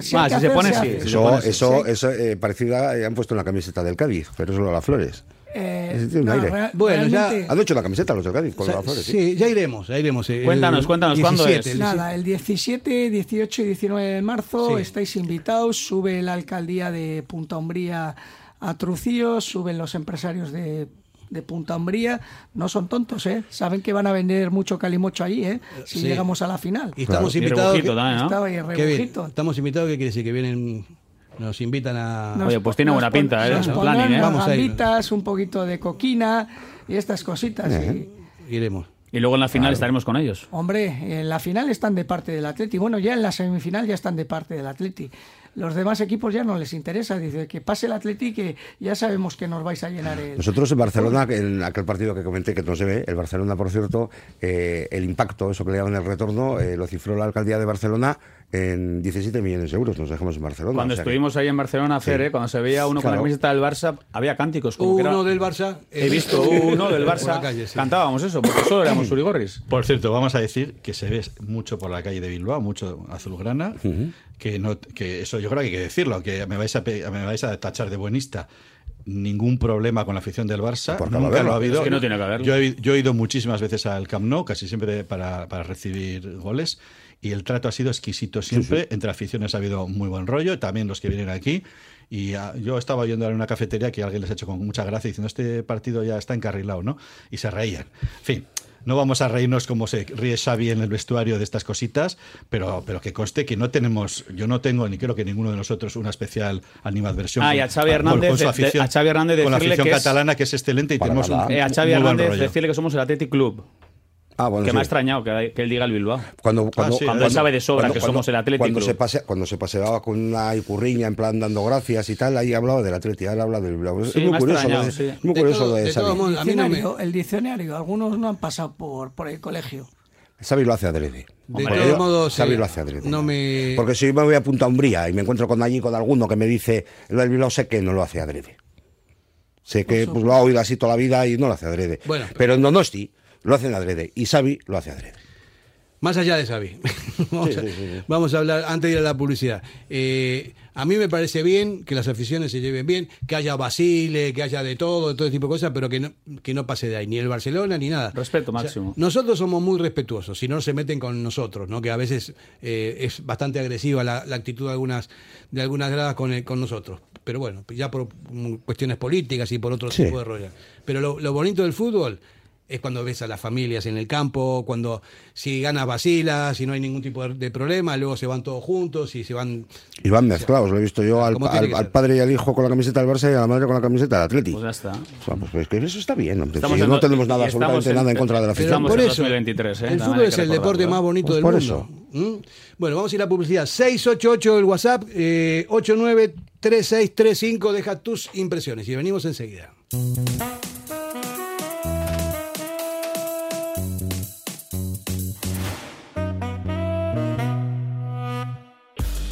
Si Ah, hay que si se hacer, pone, se sí, sí. Eso, pone así, eso, eso eh, parecida eh, han puesto en la camiseta del Cádiz, pero solo las flores. Eh, Ese tiene un no, aire. real- Bueno, ya- Han hecho la camiseta los del Cádiz con O sea, las flores. sí. sí, ya iremos, ya iremos. El Cuéntanos, cuéntanos, ¿cuándo 17, es? el Nada, el 17, 18 y 19 de marzo Sí. estáis invitados. Sube la alcaldía de Punta Umbría a Trucíos, suben los empresarios de, de Punta Umbría. No son tontos, ¿eh? Saben que van a vender mucho calimocho allí, ¿eh? Si Sí. llegamos a la final. Y estamos invitados. rebujito también, ¿no? Estaba ahí Qué bien. rebujito. Estamos invitados, ¿qué quiere decir? Que vienen, nos invitan a... Nos Oye, pues tiene buena pon- pinta, ¿eh? planning, ¿eh? Vamos a ir. gambitas, un poquito de coquina y estas cositas. y- Iremos. Y luego en la final estaremos con ellos. Hombre, en la final están de parte del Atleti. Bueno, ya en la semifinal ya están de parte del Atleti. Los demás equipos ya no les interesa. Dice que pase el Atleti que ya sabemos que nos vais a llenar el... Nosotros en Barcelona, en aquel partido que comenté que no se ve, el Barcelona, por cierto, eh, el impacto, eso que le llaman el retorno, eh, lo cifró la alcaldía de Barcelona en 17 millones de euros. Nos dejamos en Barcelona. Cuando o sea que- estuvimos ahí en Barcelona, Fer, Sí. ¿eh? cuando se veía uno con Claro. la camiseta del Barça, había cánticos. Como que era- Uno del Barça. He visto uno del Por Barça. calle, sí. Cantábamos eso, porque solo éramos Urigorris. Por cierto, vamos a decir que se ve mucho por la calle de Bilbao, mucho azulgrana, que no, que eso yo creo que hay que decirlo, que me vais a, me vais a tachar de buenista. Ningún problema con la afición del Barça, Porque nunca haberlo. lo ha habido. Es que no tiene que. Yo he, yo he ido muchísimas veces al Camp Nou, casi siempre para, para recibir goles, y el trato ha sido exquisito siempre. Entre aficiones ha habido muy buen rollo, también los que vienen aquí. Y ah, yo estaba oyendo en una cafetería que alguien les ha hecho con mucha gracia diciendo este partido ya está encarrilado, ¿no? Y se reían. En fin, no vamos a reírnos como se ríe Xavi en el vestuario de estas cositas, pero, pero que conste que no tenemos, yo no tengo, ni creo que ninguno de nosotros, una especial animadversión. Ah, y a Xavi Hernández de- de- a Xavi Hernández con la decirle afición que es- catalana que es excelente y tenemos un, nada. Eh, a Xavi Hernández rollo. decirle que somos el Athletic Club. Ah, bueno, que sí. me ha extrañado que, que él diga el Bilbao. Cuando, cuando, sí, cuando él sabe de sobra que somos el Athletic Cuando se, pase, cuando se paseaba con una icurriña en plan dando gracias y tal, ahí hablaba del Atleti, ahora habla del Bilbao. Es muy curioso, lo extrañado, de, sí. es muy De curioso todo- lo de, a mí no me- diccionario, El diccionario, algunos no han pasado por, por el colegio. Xavi lo hace adrede. De modos, Xavi eh, lo hace adrede. no me... Porque si yo me voy a Punta Umbría y me encuentro con allí con alguno que me dice lo del Bilbao, sé que no lo hace adrede. Sé que pues, lo ha oído así toda la vida y no lo hace adrede. Bueno. Pero en Donosti lo hacen adrede y Xavi lo hace adrede. Más allá de Xavi, vamos, Sí, a, sí, sí, sí. vamos a hablar, antes de ir a la publicidad. Eh, a mí me parece bien que las aficiones se lleven bien, que haya Basile, que haya de todo, de todo tipo de cosas, pero que no, que no pase de ahí, ni el Barcelona ni nada. Respeto O sea, máximo. nosotros somos muy respetuosos, si no se meten con nosotros, ¿no? que a veces eh, es bastante agresiva la, la actitud de algunas, de algunas gradas con, el- con nosotros. Pero bueno, ya por cuestiones políticas y por otro Sí. tipo de rollo. Pero lo, lo bonito del fútbol es cuando ves a las familias en el campo, cuando si ganas vacilas, si no hay ningún tipo de, de problema, luego se van todos juntos y se van... Y van mezclados, lo he visto yo al, padre y al hijo con la camiseta del Barça y a la madre con la camiseta del Atleti. Pues ya está. O sea, pues es que eso está bien, hombre. Estamos Si en no tenemos nada, absolutamente en- nada en contra de la afición. Por eso, 2023, ¿eh? el fútbol es el deporte más bonito Pues del por mundo. ¿Mm? Bueno, vamos a ir a publicidad. 688 el WhatsApp, eh, 893635, deja tus impresiones y venimos enseguida.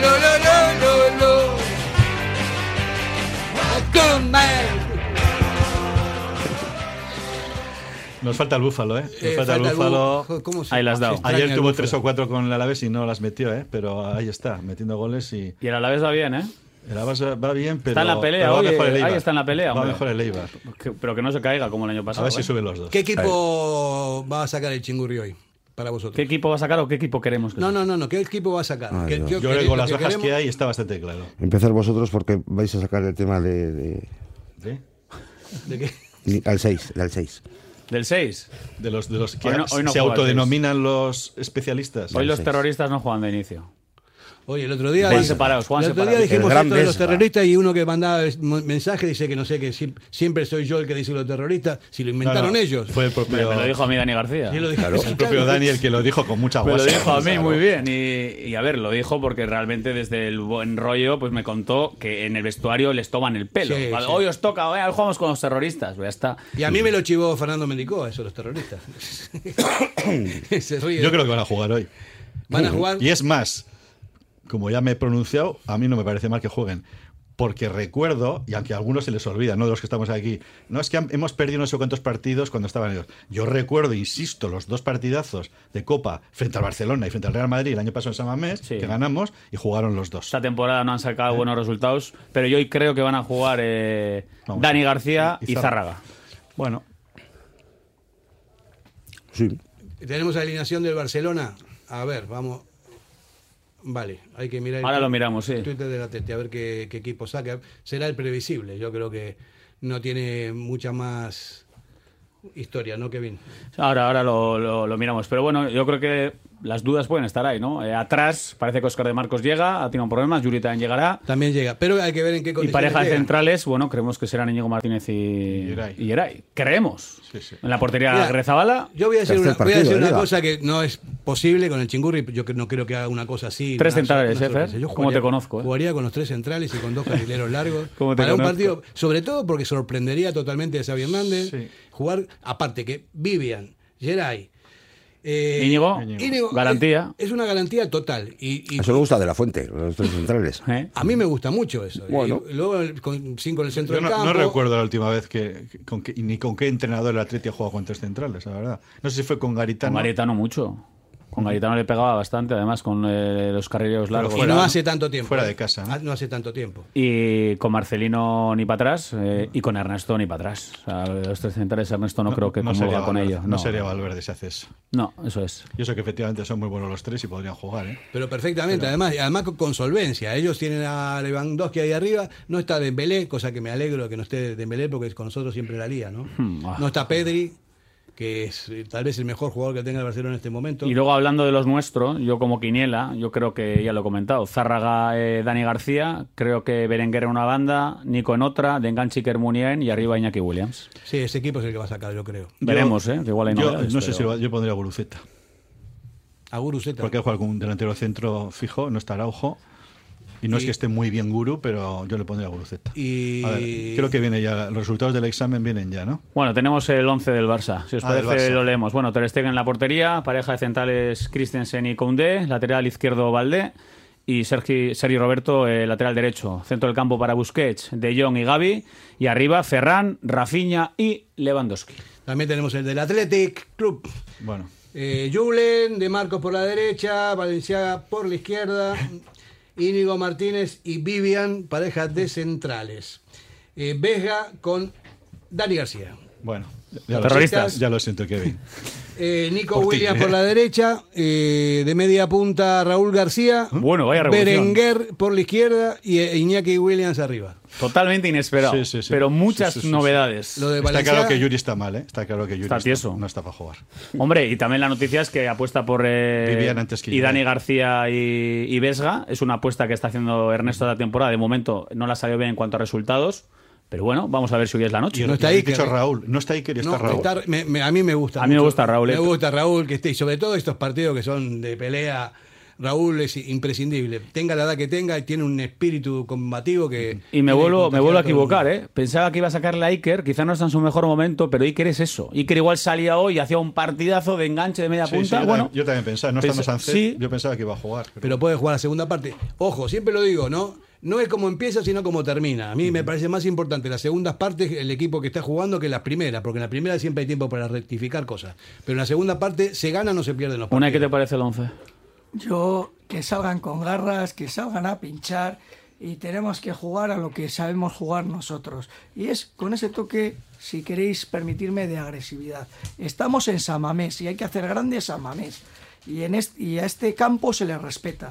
Lo, lo, lo, lo, lo. Nos falta el búfalo, ¿eh? Nos Eh, falta, el falta el búfalo. bú- ¿cómo se- Ahí las has dado. Ayer tuvo búfalo? tres o cuatro con el Alavés y no las metió, ¿eh? Pero ahí está, metiendo goles y... Y el Alavés va bien, ¿eh? El Alavés va bien, pero... Está en la pelea, va oye, mejor el Eibar. ahí está en la pelea, Va hombre. mejor el Eibar. Pero que no se caiga como el año A pasado. ver si ¿eh? suben los dos. ¿Qué equipo va a sacar el chingurri hoy? Para vosotros. ¿Qué equipo va a sacar o qué equipo queremos? que No, sea? no, no, no. ¿Qué equipo va a sacar? Ah, ¿Qué- yo. Yo creo que con las bajas queremos- que hay está bastante claro. Empezar vosotros porque vais a sacar el tema de, de-. ¿De qué? y- al 6, al 6. Del 6. De los, de los que Hoy no- hoy no se autodenominan los especialistas. Hoy los seis. terroristas no juegan de inicio. Oye, el otro día, Juan dije- separados, Juan el otro día dijimos El esto de los terroristas y uno que mandaba mensaje dice que no sé, que siem- siempre soy yo el que dice los terroristas, si lo inventaron No, no, ellos. Fue el Me, propio, me lo dijo a mí Dani García. Sí, lo. Claro. el propio Dani el que lo dijo con mucha Me lo dijo a mí muy bien. Y, y a ver, lo dijo porque realmente desde el buen rollo pues me contó que en el vestuario les toman el pelo. Sí, Vale, sí. Hoy os toca, hoy jugamos con los terroristas. Pues ya está. Y a mí me lo chivó Fernando Mendicoa, eso, los terroristas. Se ríe. Yo creo que van a jugar hoy. Van a jugar. Y es más, como ya me he pronunciado, a mí no me parece mal que jueguen. Porque recuerdo, y aunque a algunos se les olvida, no de los que estamos aquí, no es que han- hemos perdido no sé cuántos partidos cuando estaban ellos. Yo recuerdo, insisto, los dos partidazos de Copa frente al Barcelona y frente al Real Madrid el año pasado en San Mamés, Sí. que ganamos y jugaron los dos. Esta temporada no han sacado buenos resultados, pero yo hoy creo que van a jugar eh, Vamos. Dani García Y y Zárraga. Zárraga. Bueno, Sí. Tenemos la alineación del Barcelona. A ver, vamos. Vale, hay que mirar el ahora tu- lo miramos, sí. Twitter de la Tete, a ver qué, qué equipo saca. Será el previsible. Yo creo que no tiene mucha más historia, ¿no, Kevin? Ahora, ahora lo, lo- lo miramos. Pero bueno, yo creo que las dudas pueden estar ahí, ¿no? Eh, atrás parece que Oscar de Marcos llega, ha tenido problemas, Yuri también llegará. También llega, pero hay que ver en qué Y condiciones pareja de centrales, bueno, creemos que serán Íñigo Martínez y, Geray. y Geray. Creemos. Sí, sí. En la portería Mira, Grezabala, Yo voy a decir una, voy a decir de una cosa que no es posible con el Chingurri. Yo no creo que haga una cosa así. Tres una- centrales, una ¿eh. Yo ¿Cómo te conozco, eh? Jugaría con los tres centrales y con dos carrileros largos. ¿Cómo te para un partido, sobre todo porque sorprendería totalmente a Xavi Hernández. Sí. Jugar, aparte que Vivian, Geray. Eh, Íñigo, Íñigo, garantía. Es, es una garantía total. Y, y- Eso me gusta de la fuente, los tres centrales. ¿eh? a mí me gusta mucho eso. Bueno. Y luego con cinco en el centro Yo del no, campo. no recuerdo la última vez que, con ni con qué entrenador el Atleti ha jugado con tres centrales, la verdad. No sé si fue con Garitano. Con Garitano mucho. Con Garitano le pegaba bastante, además con eh, los carrileros largos. Y fuera, no ¿no? hace tanto tiempo. Fuera eh. de casa, ¿no? Ah, No hace tanto tiempo. Y con Marcelino ni para atrás eh, y con Ernesto ni para atrás. O sea, los tres centrales Ernesto no, creo que no sería con ellos. No, sería Valverde si hace eso. No, eso es. Yo sé que efectivamente son muy buenos los tres y podrían jugar, ¿eh? Pero perfectamente, además, además con, con solvencia. Ellos tienen a Lewandowski ahí arriba, no está Dembélé, cosa que me alegro que no esté Dembélé porque con nosotros siempre la lía, ¿no? Hmm, ah. No está Pedri, que es eh, tal vez el mejor jugador que tenga el Barcelona en este momento. Y luego hablando de los nuestros, yo como Quiniela, yo creo que ya lo he comentado, Zárraga, eh, Dani García, creo que Berenguer en una banda, Nico en otra, de enganche Iker Muniain y arriba Iñaki Williams. Sí, ese equipo es el que va a sacar, yo creo. Veremos, ¿eh? Que igual hay Yo no sé pero- si lo- yo pondría a Guruceta. A Guruceta. Porque juega algún delantero centro fijo, no está Araujo. Y no es que esté muy bien Guru, pero yo le pondría a Guruceta. Y A ver, creo que viene ya, los resultados del examen vienen ya, ¿no? Bueno, tenemos el 11 del Barça. Si os Ah, parece, lo leemos. Bueno, Ter Stegen en la portería, pareja de centrales Christensen y Koundé, lateral izquierdo Valdé y Sergi, Sergi Roberto, eh, lateral derecho. Centro del campo para Busquets, De Jong y Gaby. Y arriba Ferran, Rafinha y Lewandowski. También tenemos el del Athletic Club. Bueno, Eh, Julen, De Marcos por la derecha, Valenciaga por la izquierda, Íñigo Martínez y Vivian, pareja de centrales. Eh, Vega con Dani García. bueno. Ya lo, Terroristas. siento, ya lo siento, Kevin. Eh, Nico Por Williams ¿eh? por la derecha, eh, de media punta Raúl García, Bueno, vaya revolución. Berenguer por la izquierda y eh, Iñaki Williams arriba. Totalmente inesperado, Sí, sí, sí. pero muchas Sí, sí, sí, sí. novedades. Lo de Está Valenciaga, claro que Yuri está mal, ¿eh? Está claro que Yuri Está tieso. no está para jugar. Hombre, y también la noticia es que apuesta por eh, Vivian antes que y. Dani García y, y Vesga. Es una apuesta que está haciendo Ernesto la temporada. De momento no la salió bien en cuanto a resultados. Pero bueno, vamos a ver si hoy es la noche. Y no está ahí, que- Raúl. No está Iker y está No, Raúl. está- me- me- a mí me gusta. A mí me mucho. gusta Raúl, Me eh. gusta Raúl que esté. Y sobre todo estos partidos que son de pelea. Raúl es imprescindible. Tenga la edad que tenga, y tiene un espíritu combativo que. Y me vuelvo, que me vuelvo a equivocar. ¿eh? Pensaba que iba a sacarle a Iker, quizá no está en su mejor momento, pero Iker es eso. Iker igual salía hoy y hacía un partidazo de enganche de media Sí, sí, punta. yo, bueno, también, yo también pensaba, no Pensa- estando Sánchez, sí. yo pensaba que iba a jugar. pero- Pero puede jugar la segunda parte. Ojo, siempre lo digo, ¿no? No es como empieza, sino como termina. A mí me parece más importante las segundas partes, el equipo que está jugando, que las primeras, porque en la primera siempre hay tiempo para rectificar cosas. Pero en la segunda parte se gana, no se pierden los una, ¿qué partidos. te parece el 11? Yo que salgan con garras, que salgan a pinchar y tenemos que jugar a lo que sabemos jugar nosotros. Y es con ese toque, si queréis permitirme, de agresividad. Estamos en Samamés y hay que hacer grandes Samamés. Y, en este, y a este campo se le respeta.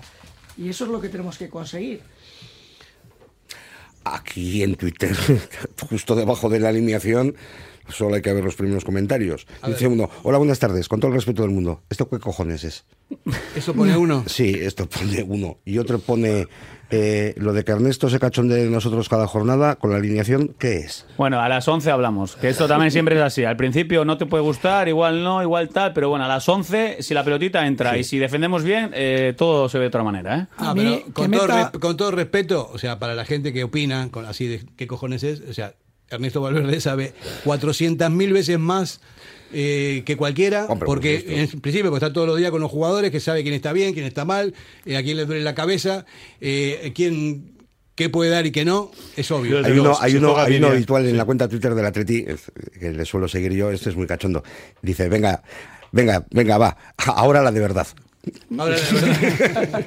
Y eso es lo que tenemos que conseguir. Aquí en Twitter, justo debajo de la alineación, solo hay que ver los primeros comentarios. Dice uno, hola, buenas tardes, con todo el respeto del mundo. ¿Esto qué cojones es? Eso pone uno. Sí, esto pone uno. Y otro pone eh, lo de que Ernesto se cachonde de nosotros cada jornada con la alineación, ¿qué es? Bueno, a las 11 hablamos, que esto también siempre es así. Al principio no te puede gustar, igual no, igual tal, pero bueno, a las 11, si la pelotita entra y si defendemos bien, eh, todo se ve de otra manera, ¿eh? A Ah, pero con, todo meta- con todo respeto, o sea, para la gente que opina, con así de qué cojones es, o sea, Ernesto Valverde sabe 400.000 veces más eh, que cualquiera, Hombre, porque en principio pues, está todos los días con los jugadores, que sabe quién está bien, quién está mal, eh, a quién le duele la cabeza, eh, quién qué puede dar y qué no, es obvio. Hay uno, hay uno, hay uno habitual en sí. la cuenta Twitter del Atleti, que le suelo seguir yo, este es muy cachondo. Dice, venga, venga, venga, va, ahora la de verdad. Ahora,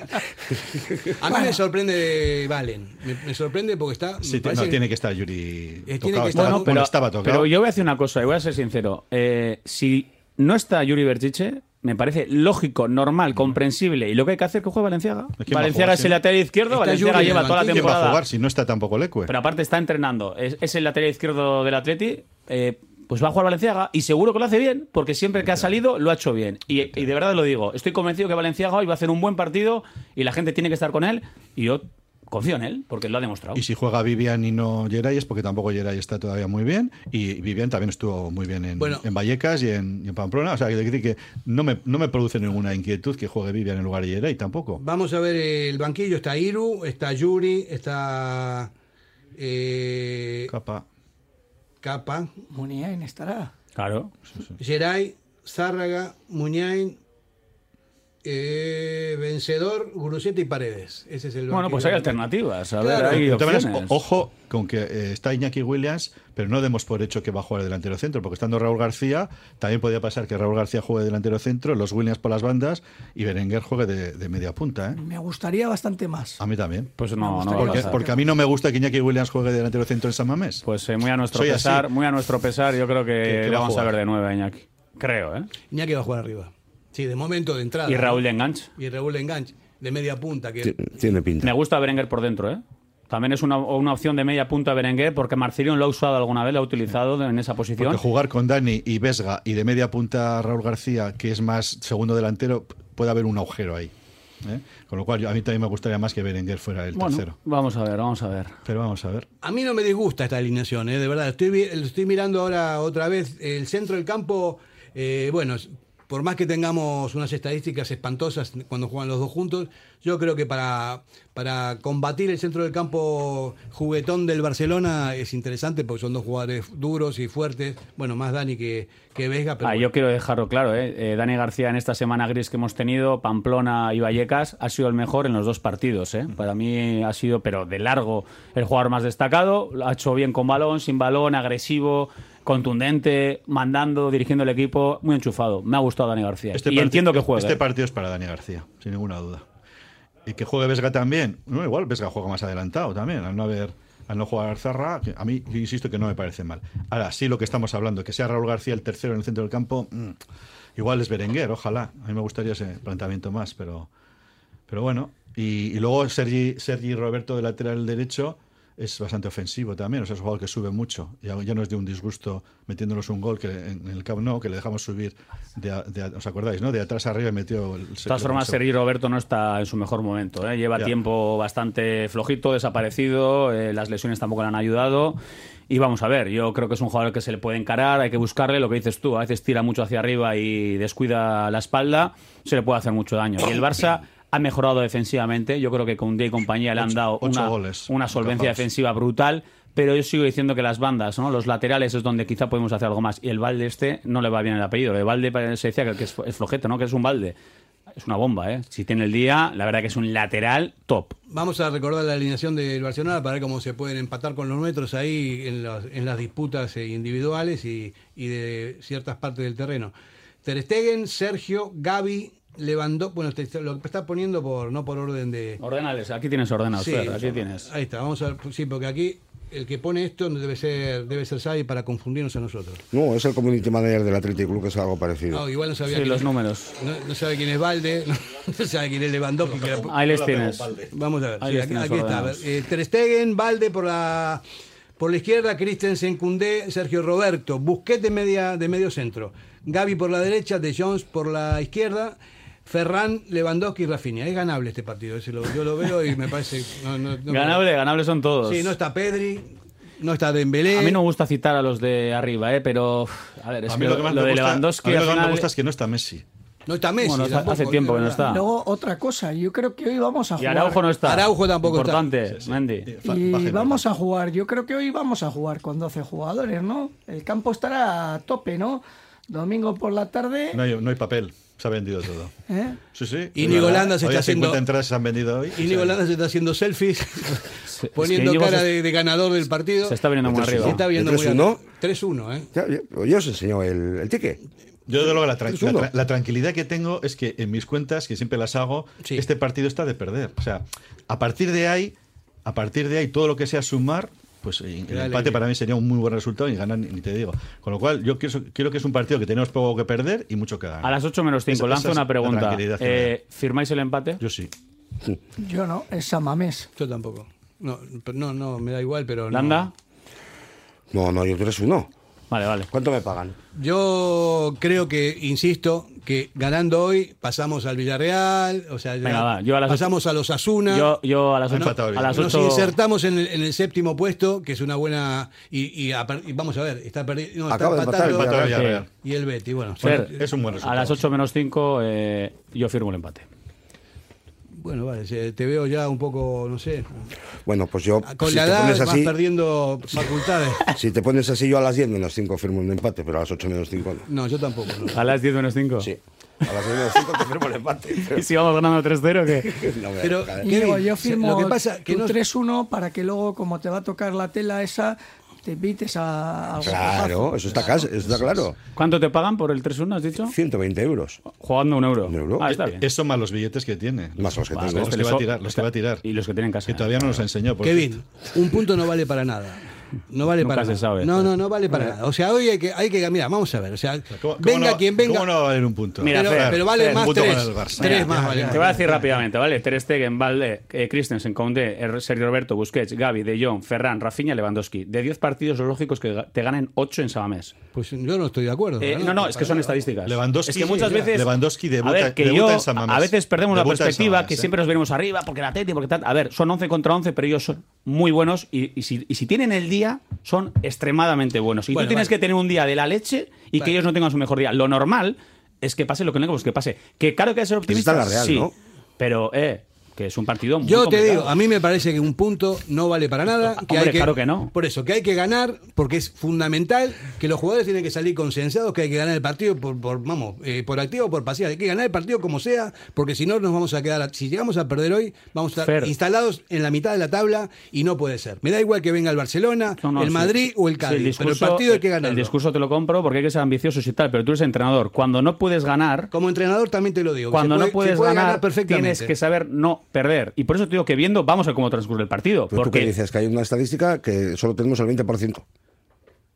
a mí me sorprende Valen, me, me sorprende porque está... Sí, no, que- tiene que estar Yuri Eh, tiene tocado. que estaba- estar- bueno, pero, estaba tocado. pero yo voy a decir una cosa y voy a ser sincero. Eh, si no está Yuri Berchiche, me parece lógico, normal, comprensible. Y lo que hay que hacer es que juegue Valenciaga. ¿Quién va a Valenciaga jugar, es el lateral izquierdo, Está Valenciaga Yuri lleva toda la. ¿Quién va a temporada. jugar si no está tampoco Lecue? Pero aparte está entrenando. Es, es el lateral izquierdo del Atleti. Eh, pues va a jugar Valenciaga y seguro que lo hace bien, porque siempre que ha salido lo ha hecho bien. Y, y de verdad lo digo, estoy convencido que Valenciaga hoy va a hacer un buen partido y la gente tiene que estar con él y yo confío en él, porque lo ha demostrado. Y si juega Vivian y no Geray es porque tampoco Geray está todavía muy bien y Vivian también estuvo muy bien en, Bueno. en Vallecas y en, y en Pamplona. O sea, que, decir que no me, no me produce ninguna inquietud que juegue Vivian en lugar de Geray tampoco. Vamos a ver el banquillo. Está Iru, está Yuri, está. Eh, Capa. Capa, Muniain estará. Claro. Geray, Zárraga, Muñain, eh, Vencedor, Guruceta y Paredes. Ese es el Bueno, pues hay alternativas. A Claro. ver, hay opciones. ojo con que eh, está Iñaki Williams, pero no demos por hecho que va a jugar de delantero centro, porque estando Raúl García, también podría pasar que Raúl García juegue de delantero centro, los Williams por las bandas y Berenguer juegue de, de media punta. ¿eh? Me gustaría bastante más. A mí también. Pues no, no va a Porque, porque a mí no me gusta que Iñaki Williams juegue de delantero centro en San Mamés. Pues eh, muy a nuestro Soy así. pesar, muy a nuestro pesar, yo creo que, a vamos a ver de nueve a Iñaki. Creo, ¿eh? Iñaki va a jugar arriba. Sí, de momento de entrada. Y Raúl de enganche. Y Raúl de enganche, de media punta. Que Tiene pinta. Me gusta Berenguer por dentro, ¿eh? También es una, una opción de media punta Berenguer porque Marcirion lo ha usado alguna vez, lo ha utilizado en esa posición. Porque jugar con Dani y Vesga y de media punta Raúl García, que es más segundo delantero, puede haber un agujero ahí. ¿eh? Con lo cual, yo- a mí también me gustaría más que Berenguer fuera el Bueno, tercero. vamos a ver, vamos a ver. Pero vamos a ver. A mí no me disgusta esta alineación, ¿eh? de verdad. Estoy, estoy mirando ahora otra vez el centro del campo. eh, bueno, por más que tengamos unas estadísticas espantosas cuando juegan los dos juntos, yo creo que para, para combatir el centro del campo juguetón del Barcelona es interesante porque son dos jugadores duros y fuertes. Bueno, más Dani que, que Vesga, pero Ah, bueno. yo quiero dejarlo claro, ¿eh? Eh, Dani García en esta semana gris que hemos tenido, Pamplona y Vallecas, ha sido el mejor en los dos partidos. ¿eh? Para mí ha sido, pero de largo, el jugador más destacado. Ha hecho bien con balón, sin balón, agresivo, contundente, mandando, dirigiendo el equipo, muy enchufado. Me ha gustado Dani García. y parti- entiendo que juegue. Este ¿eh? partido es para Dani García, sin ninguna duda. Y que juegue Vesga también. No, igual Vesga juega más adelantado también, al no haber al no jugar Zarra, que a mí yo insisto que no me parece mal. Ahora, sí lo que estamos hablando, que sea Raúl García el tercero en el centro del campo, mm, igual es Berenguer, ojalá. A mí me gustaría ese planteamiento más, pero pero bueno. Y, y luego Sergi, Sergi Roberto de lateral derecho es bastante ofensivo también, o sea, es un jugador que sube mucho. Ya, ya no es de un disgusto metiéndonos un gol que en el Camp Nou, que le dejamos subir, de, a- de a- ¿os acordáis? no De atrás arriba y metió el De todas formas, Sergi Roberto no está en su mejor momento. ¿eh? Lleva Ya. tiempo bastante flojito, desaparecido, eh, las lesiones tampoco le han ayudado. Y vamos a ver, yo creo que es un jugador que se le puede encarar, hay que buscarle, lo que dices tú, a veces tira mucho hacia arriba y descuida la espalda, se le puede hacer mucho daño. Y el Barça ha mejorado defensivamente, yo creo que con Día y compañía le han Ocho- dado ocho una, goles una solvencia defensiva brutal. Pero yo sigo diciendo que las bandas, ¿no? los laterales es donde quizá podemos hacer algo más. Y el balde este no le va bien el apellido. El balde se decía que es, flojete, ¿no? Que es un balde. Es una bomba, ¿eh? Si tiene el día, la verdad que es un lateral top. Vamos a recordar la alineación del Barcelona para ver cómo se pueden empatar con los nuestros ahí en, las- en las disputas eh, individuales y, y de ciertas partes del terreno. Ter Stegen, Sergio, Gaby, Lewandowski, bueno, te- lo que está poniendo por no por orden de... Ordenales, aquí tienes ordenados, Sí, Fer, aquí tienes. Ahí está, vamos a ver, sí, porque aquí el que pone esto debe ser debe ser Xavi para confundirnos a nosotros. No, es el community manager del Athletic Club, que es algo parecido. No, igual no sabía Sí, quién- los números. No, no sabe quién es Valde, no sabe quién es Lewandowski. que era- Ahí les tienes. Vamos a ver, Ahí sí, aquí, aquí está. eh, Ter Stegen, Valde por la por la izquierda, Christensen, Cundé, Sergio Roberto, Busquets de media de medio centro, Gaby por la derecha, De Jones por la izquierda, Ferran, Lewandowski y Rafinha. Es ganable este partido, ese lo- yo lo veo y me parece no, no- no- Ganable, ganable son todos. Sí, no está Pedri, no está Dembélé. A mí no me gusta citar a los de arriba, ¿eh? pero a ver, es A que mí lo que más me de gusta, Lewandowski a mí lo que más me final- gusta es que no está Messi. No está Messi. Bueno, hace- tampoco, hace tiempo que no está. Luego, otra cosa, yo creo que hoy vamos a Y jugar. Araujo no está. Araujo tampoco está. Importante, Mendy. Y vamos a jugar, yo creo que hoy vamos a jugar con 12 jugadores, ¿no? El campo estará a tope, ¿no? Domingo por la tarde. No hay, no hay papel, se ha vendido todo. ¿eh? Sí, sí. Íñigo Landa se está haciendo- 50 entradas se han vendido hoy. Íñigo O sea, Landa se está haciendo selfies, poniendo cara se- de, de ganador del partido. Se está viniendo muy arriba. Se está viendo ¿De muy 3-1? arriba. 3-1, ¿eh? Ya, yo, yo os enseño el, el ticket. Yo, desde luego, la, tra- tranquilidad que tengo es que en mis cuentas, que siempre las hago, Sí. este partido está de perder. O sea, a partir de ahí, a partir de ahí, todo lo que sea sumar, pues eh, el Dale, empate para mí sería un muy buen resultado y ganar ni te digo. Con lo cual, yo quiero, quiero que es un partido que tenemos poco que perder y mucho que ganar. A las 8 menos 5, Esa- lanzo una pregunta. Eh, ¿Firmáis el empate? Yo sí. Yo no, es Samamés. Yo tampoco. No, no, no, me da igual, pero. ¿Landa? No, no, yo 3-1. Vale, vale. ¿Cuánto me pagan? Yo creo que, insisto, que ganando hoy pasamos al Villarreal, o sea, ya Venga, va, yo a las pasamos a los Asuna. Yo, yo a las Ha 8. empatado el A las Nos ocho- insertamos en el, en el séptimo puesto, que es una buena. Y, y a per- y vamos a ver, está perdiendo. No, está Acaba de empatar el empatando. Empatado el Villarreal. Y el Betty, bueno. Fer, es un buen a resultado. las 8 menos 5 eh, yo firmo el empate. Bueno, vale, te veo ya un poco, no sé. Bueno, pues yo, Con si la te edad pones vas así, perdiendo facultades. si te pones así, yo a las 10 menos 5 firmo un empate, pero a las 8 menos 5 no. No, yo tampoco. no. A las 10 menos 5. Sí. A las 10 menos 5 te firmo el empate. ¿Y si vamos ganando 3-0 qué? No me- Pero- Kevin, yo firmo lo que pasa que no- 3-1 para que luego, como te va a tocar la tela esa, te invites a algún Claro, eso está, cas- eso está claro. ¿Cuánto te pagan por el 3-1, has dicho? 120 euros. Jugando un euro. Un euro. Ah, está bien. Eso más los billetes que tiene. Más los que tengo. Los que va a tirar, los que va a tirar. Y los que tienen casa. Que todavía no nos enseñó. Kevin, un punto no vale para nada. No vale Nunca para se nada. sabe. No, no, no vale para nada. O sea, hoy hay que, hay que, mira, vamos a ver. O sea, ¿Cómo- cómo venga no- quien venga. ¿Cómo no va a valer un punto? Mira, pero, Fer, pero vale Fer, más tres. Tres más vale. Te voy a decir rápidamente, ¿vale? Ter Stegen, Valde, eh, Christensen, Koundé, Er- Sergio Roberto, Busquets, Gavi, De Jong, Ferran, Rafinha, Lewandowski. De 10 partidos lo lógico es que te ganen 8 en Samamés. Pues yo no estoy de acuerdo. Eh, no, no, es que son estadísticas. Lewandowski, es que muchas sí, veces. Lewandowski debuta- a ver, que yo en San Mamés. a veces perdemos la Debuta perspectiva que ¿eh? siempre nos venimos arriba porque la Teti, porque tal. A ver, son 11 contra 11, pero ellos son muy buenos y, y si, y si tienen el día, son extremadamente buenos. Y Bueno, tú tienes vale. que tener un día de la leche y Vale. que ellos no tengan su mejor día. Lo normal es que pase lo que no queremos que pase. Que claro que hay que ser optimista. está en la Real, sí, ¿no? Pero, eh, que es un partido muy Yo te complicado. digo, a mí me parece que un punto no vale para nada. Que Hombre, hay que, claro que no. Por eso, que hay que ganar, porque es fundamental que los jugadores tienen que salir consensados que hay que ganar el partido por, por vamos, eh, por activo o por pasiva. Hay que ganar el partido como sea, porque si no nos vamos a quedar, a- si llegamos a perder hoy, vamos a estar instalados en la mitad de la tabla y no puede ser. Me da igual que venga el Barcelona, No, no, el sí. Madrid o el Sí, Cádiz, pero el partido hay que ganarlo. El discurso te lo compro porque hay que ser ambiciosos y tal, pero tú eres entrenador. Cuando no puedes ganar, Como entrenador también te lo digo. cuando puede- no puedes puede ganar, perfectamente. tienes que saber no perder. Y por eso te digo que viendo, vamos a ver cómo transcurre el partido. Pero tú porque qué dices, que hay una estadística que solo tenemos el 20%.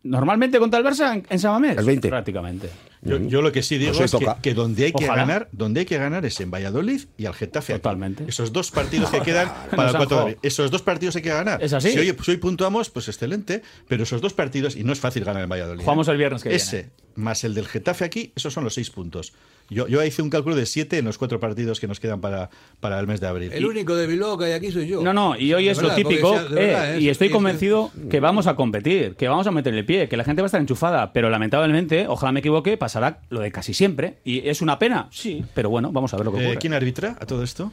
normalmente contra el Barça en, en Samamés, El 20. prácticamente. Yo, yo lo que sí digo Pues hoy es que, donde hay que Ojalá. ganar, donde hay que ganar es en Valladolid y al Getafe. aquí. Totalmente. Esos dos partidos que quedan para Nos el han 4 de jugado. abril. Esos dos partidos hay que ganar. Es así. Si hoy, si hoy puntuamos, pues excelente. Pero esos dos partidos, y no es fácil ganar en Valladolid. Jugamos ¿eh? el viernes que Ese, viene. más el del Getafe aquí, esos son los seis puntos. Yo, yo hice un cálculo de siete en los cuatro partidos que nos quedan para, para el mes de abril. El único de Bilbao que hay aquí soy yo. No, no, y hoy De es verdad, lo típico, sea- de verdad, eh, es- y estoy es- convencido que vamos a competir, que vamos a meterle pie, que la gente va a estar enchufada, pero lamentablemente, ojalá me equivoque, pasará lo de casi siempre. ¿Y es una pena? Sí, pero bueno, vamos a ver lo que Eh, ocurre. ¿Quién arbitra a todo esto?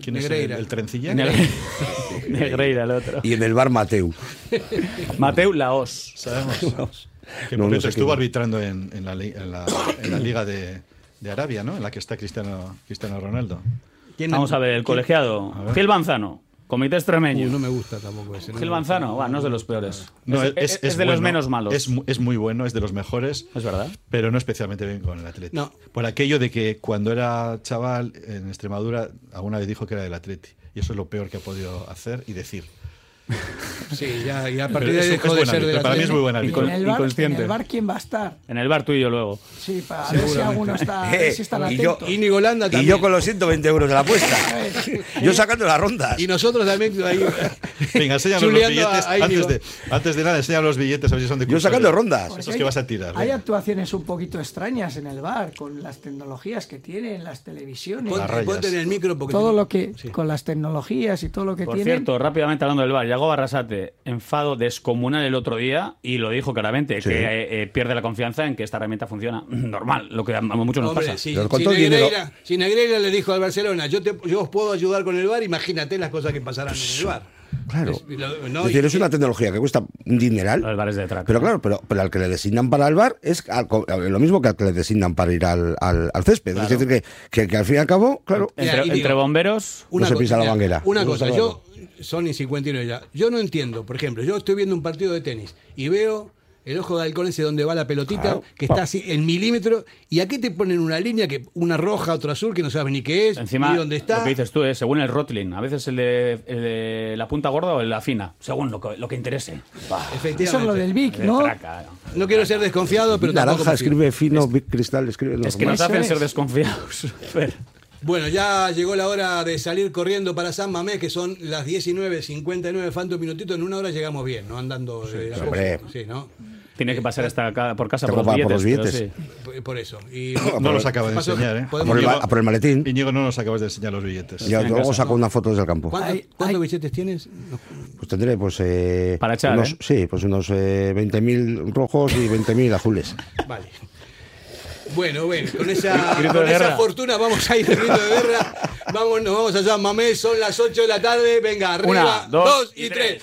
¿Quién es el, trencilla? Negre- Negreira, el otro. Y en el bar Mateu. Mateu Laos. Sabemos. Que No, por no sé estuvo arbitrando en, en la, li- en la- en la Liga de, de Arabia, ¿no? En la que está Cristiano, Cristiano Ronaldo. ¿Quién- Vamos a ver, el colegiado. Gil Manzano, comité extremeño. Uy, no me gusta tampoco ese. no Gil gusta. Manzano, va, no es de los peores. No, es, es- es de los menos malos. Es muy bueno, es de los mejores. Es verdad. Pero no especialmente bien con el Atleti. No. Por aquello de que cuando era chaval en Extremadura, alguna vez dijo que era del Atleti. Y eso es lo peor que ha podido hacer y decir. Sí, ya, y a partir de ahí es- dejó de ser de la para mí es muy buen Y árbitro. en el, bar, en inconsciente. el bar, ¿quién va a estar? En el bar tú y yo luego. Sí, para ver si alguno está, ver si están Y yo- Y también. yo con los 120 euros de la apuesta. yo sacando las rondas. Y nosotros también ahí. Venga, enséñanos los billetes. a- a Íñigo. antes, de, antes de nada, enseña los billetes a ver si son de Yo sacando rondas. Porque Esos hay- que vas a tirar. Hay ¿eh? actuaciones un poquito extrañas en el bar, con las tecnologías que tienen, las televisiones, Ponte, en el micro porque todo lo que, Sí. con las tecnologías y todo lo que Por tienen. cierto, rápidamente hablando del bar, Yago Barrasate, enfado descomunal el otro día y lo dijo claramente, que eh, eh, pierde la confianza en que esta herramienta funciona normal, lo que a muchos nos Hombre, pasa. si, si Negreira, si Negreira le dijo al Barcelona, yo, te, yo os puedo ayudar con el bar, imagínate las cosas que pasarán en el bar. Claro. Es, lo- no, es decir, es una tecnología que cuesta un dineral. Los bares de traca. Pero claro, pero, pero al que le designan para el bar es al lo mismo que al que le designan para ir al, al, al césped. Es decir, que, que, que al fin y al cabo, claro, Entre, entre bomberos, No se pisa la manguera. Una cosa, yo, son y 59 ya, yo no entiendo, por ejemplo, yo estoy viendo un partido de tenis y veo el ojo de halcón ese donde va la pelotita, Claro. que está así en milímetros, y aquí te ponen una línea, que una roja, otra azul, que no sabes ni qué es, encima, ni dónde está. lo que dices tú es según el Rotling, a veces el de, el de la punta gorda o el de la fina, según lo que, lo que interese. Bah, Efectivamente. Eso es lo del Vic, ¿no? traca. No quiero ser desconfiado, pero naranja escribe fino, Big cristal escribe Es que nos hacen ser es. desconfiados. Fer. Bueno, ya llegó la hora de salir corriendo para San Mamés, que son las 19.59, falta un minutito, en una hora llegamos bien, ¿no? Andando de a hombre. sí, ¿no? Tiene que pasar hasta acá por casa por los pa- por billetes. los billetes. sí. Por- eso. Y, No los acabas de enseñar, ¿eh? Por el, ma- por el maletín. Íñigo, no nos acabas de enseñar los billetes. En luego casa, saco una foto desde el campo. ¿Cuántos, cuántos billetes tienes? No. Pues tendré, pues. eh, Para echar, unos, ¿eh? Sí, pues unos eh, 20.000 rojos y 20.000 azules. Vale. Bueno, bueno, con esa, con esa fortuna vamos a ir al grito de guerra. Vamos, nos vamos allá, mamé, son las 8 de la tarde. Venga, arriba, Una, dos dos y tres. tres.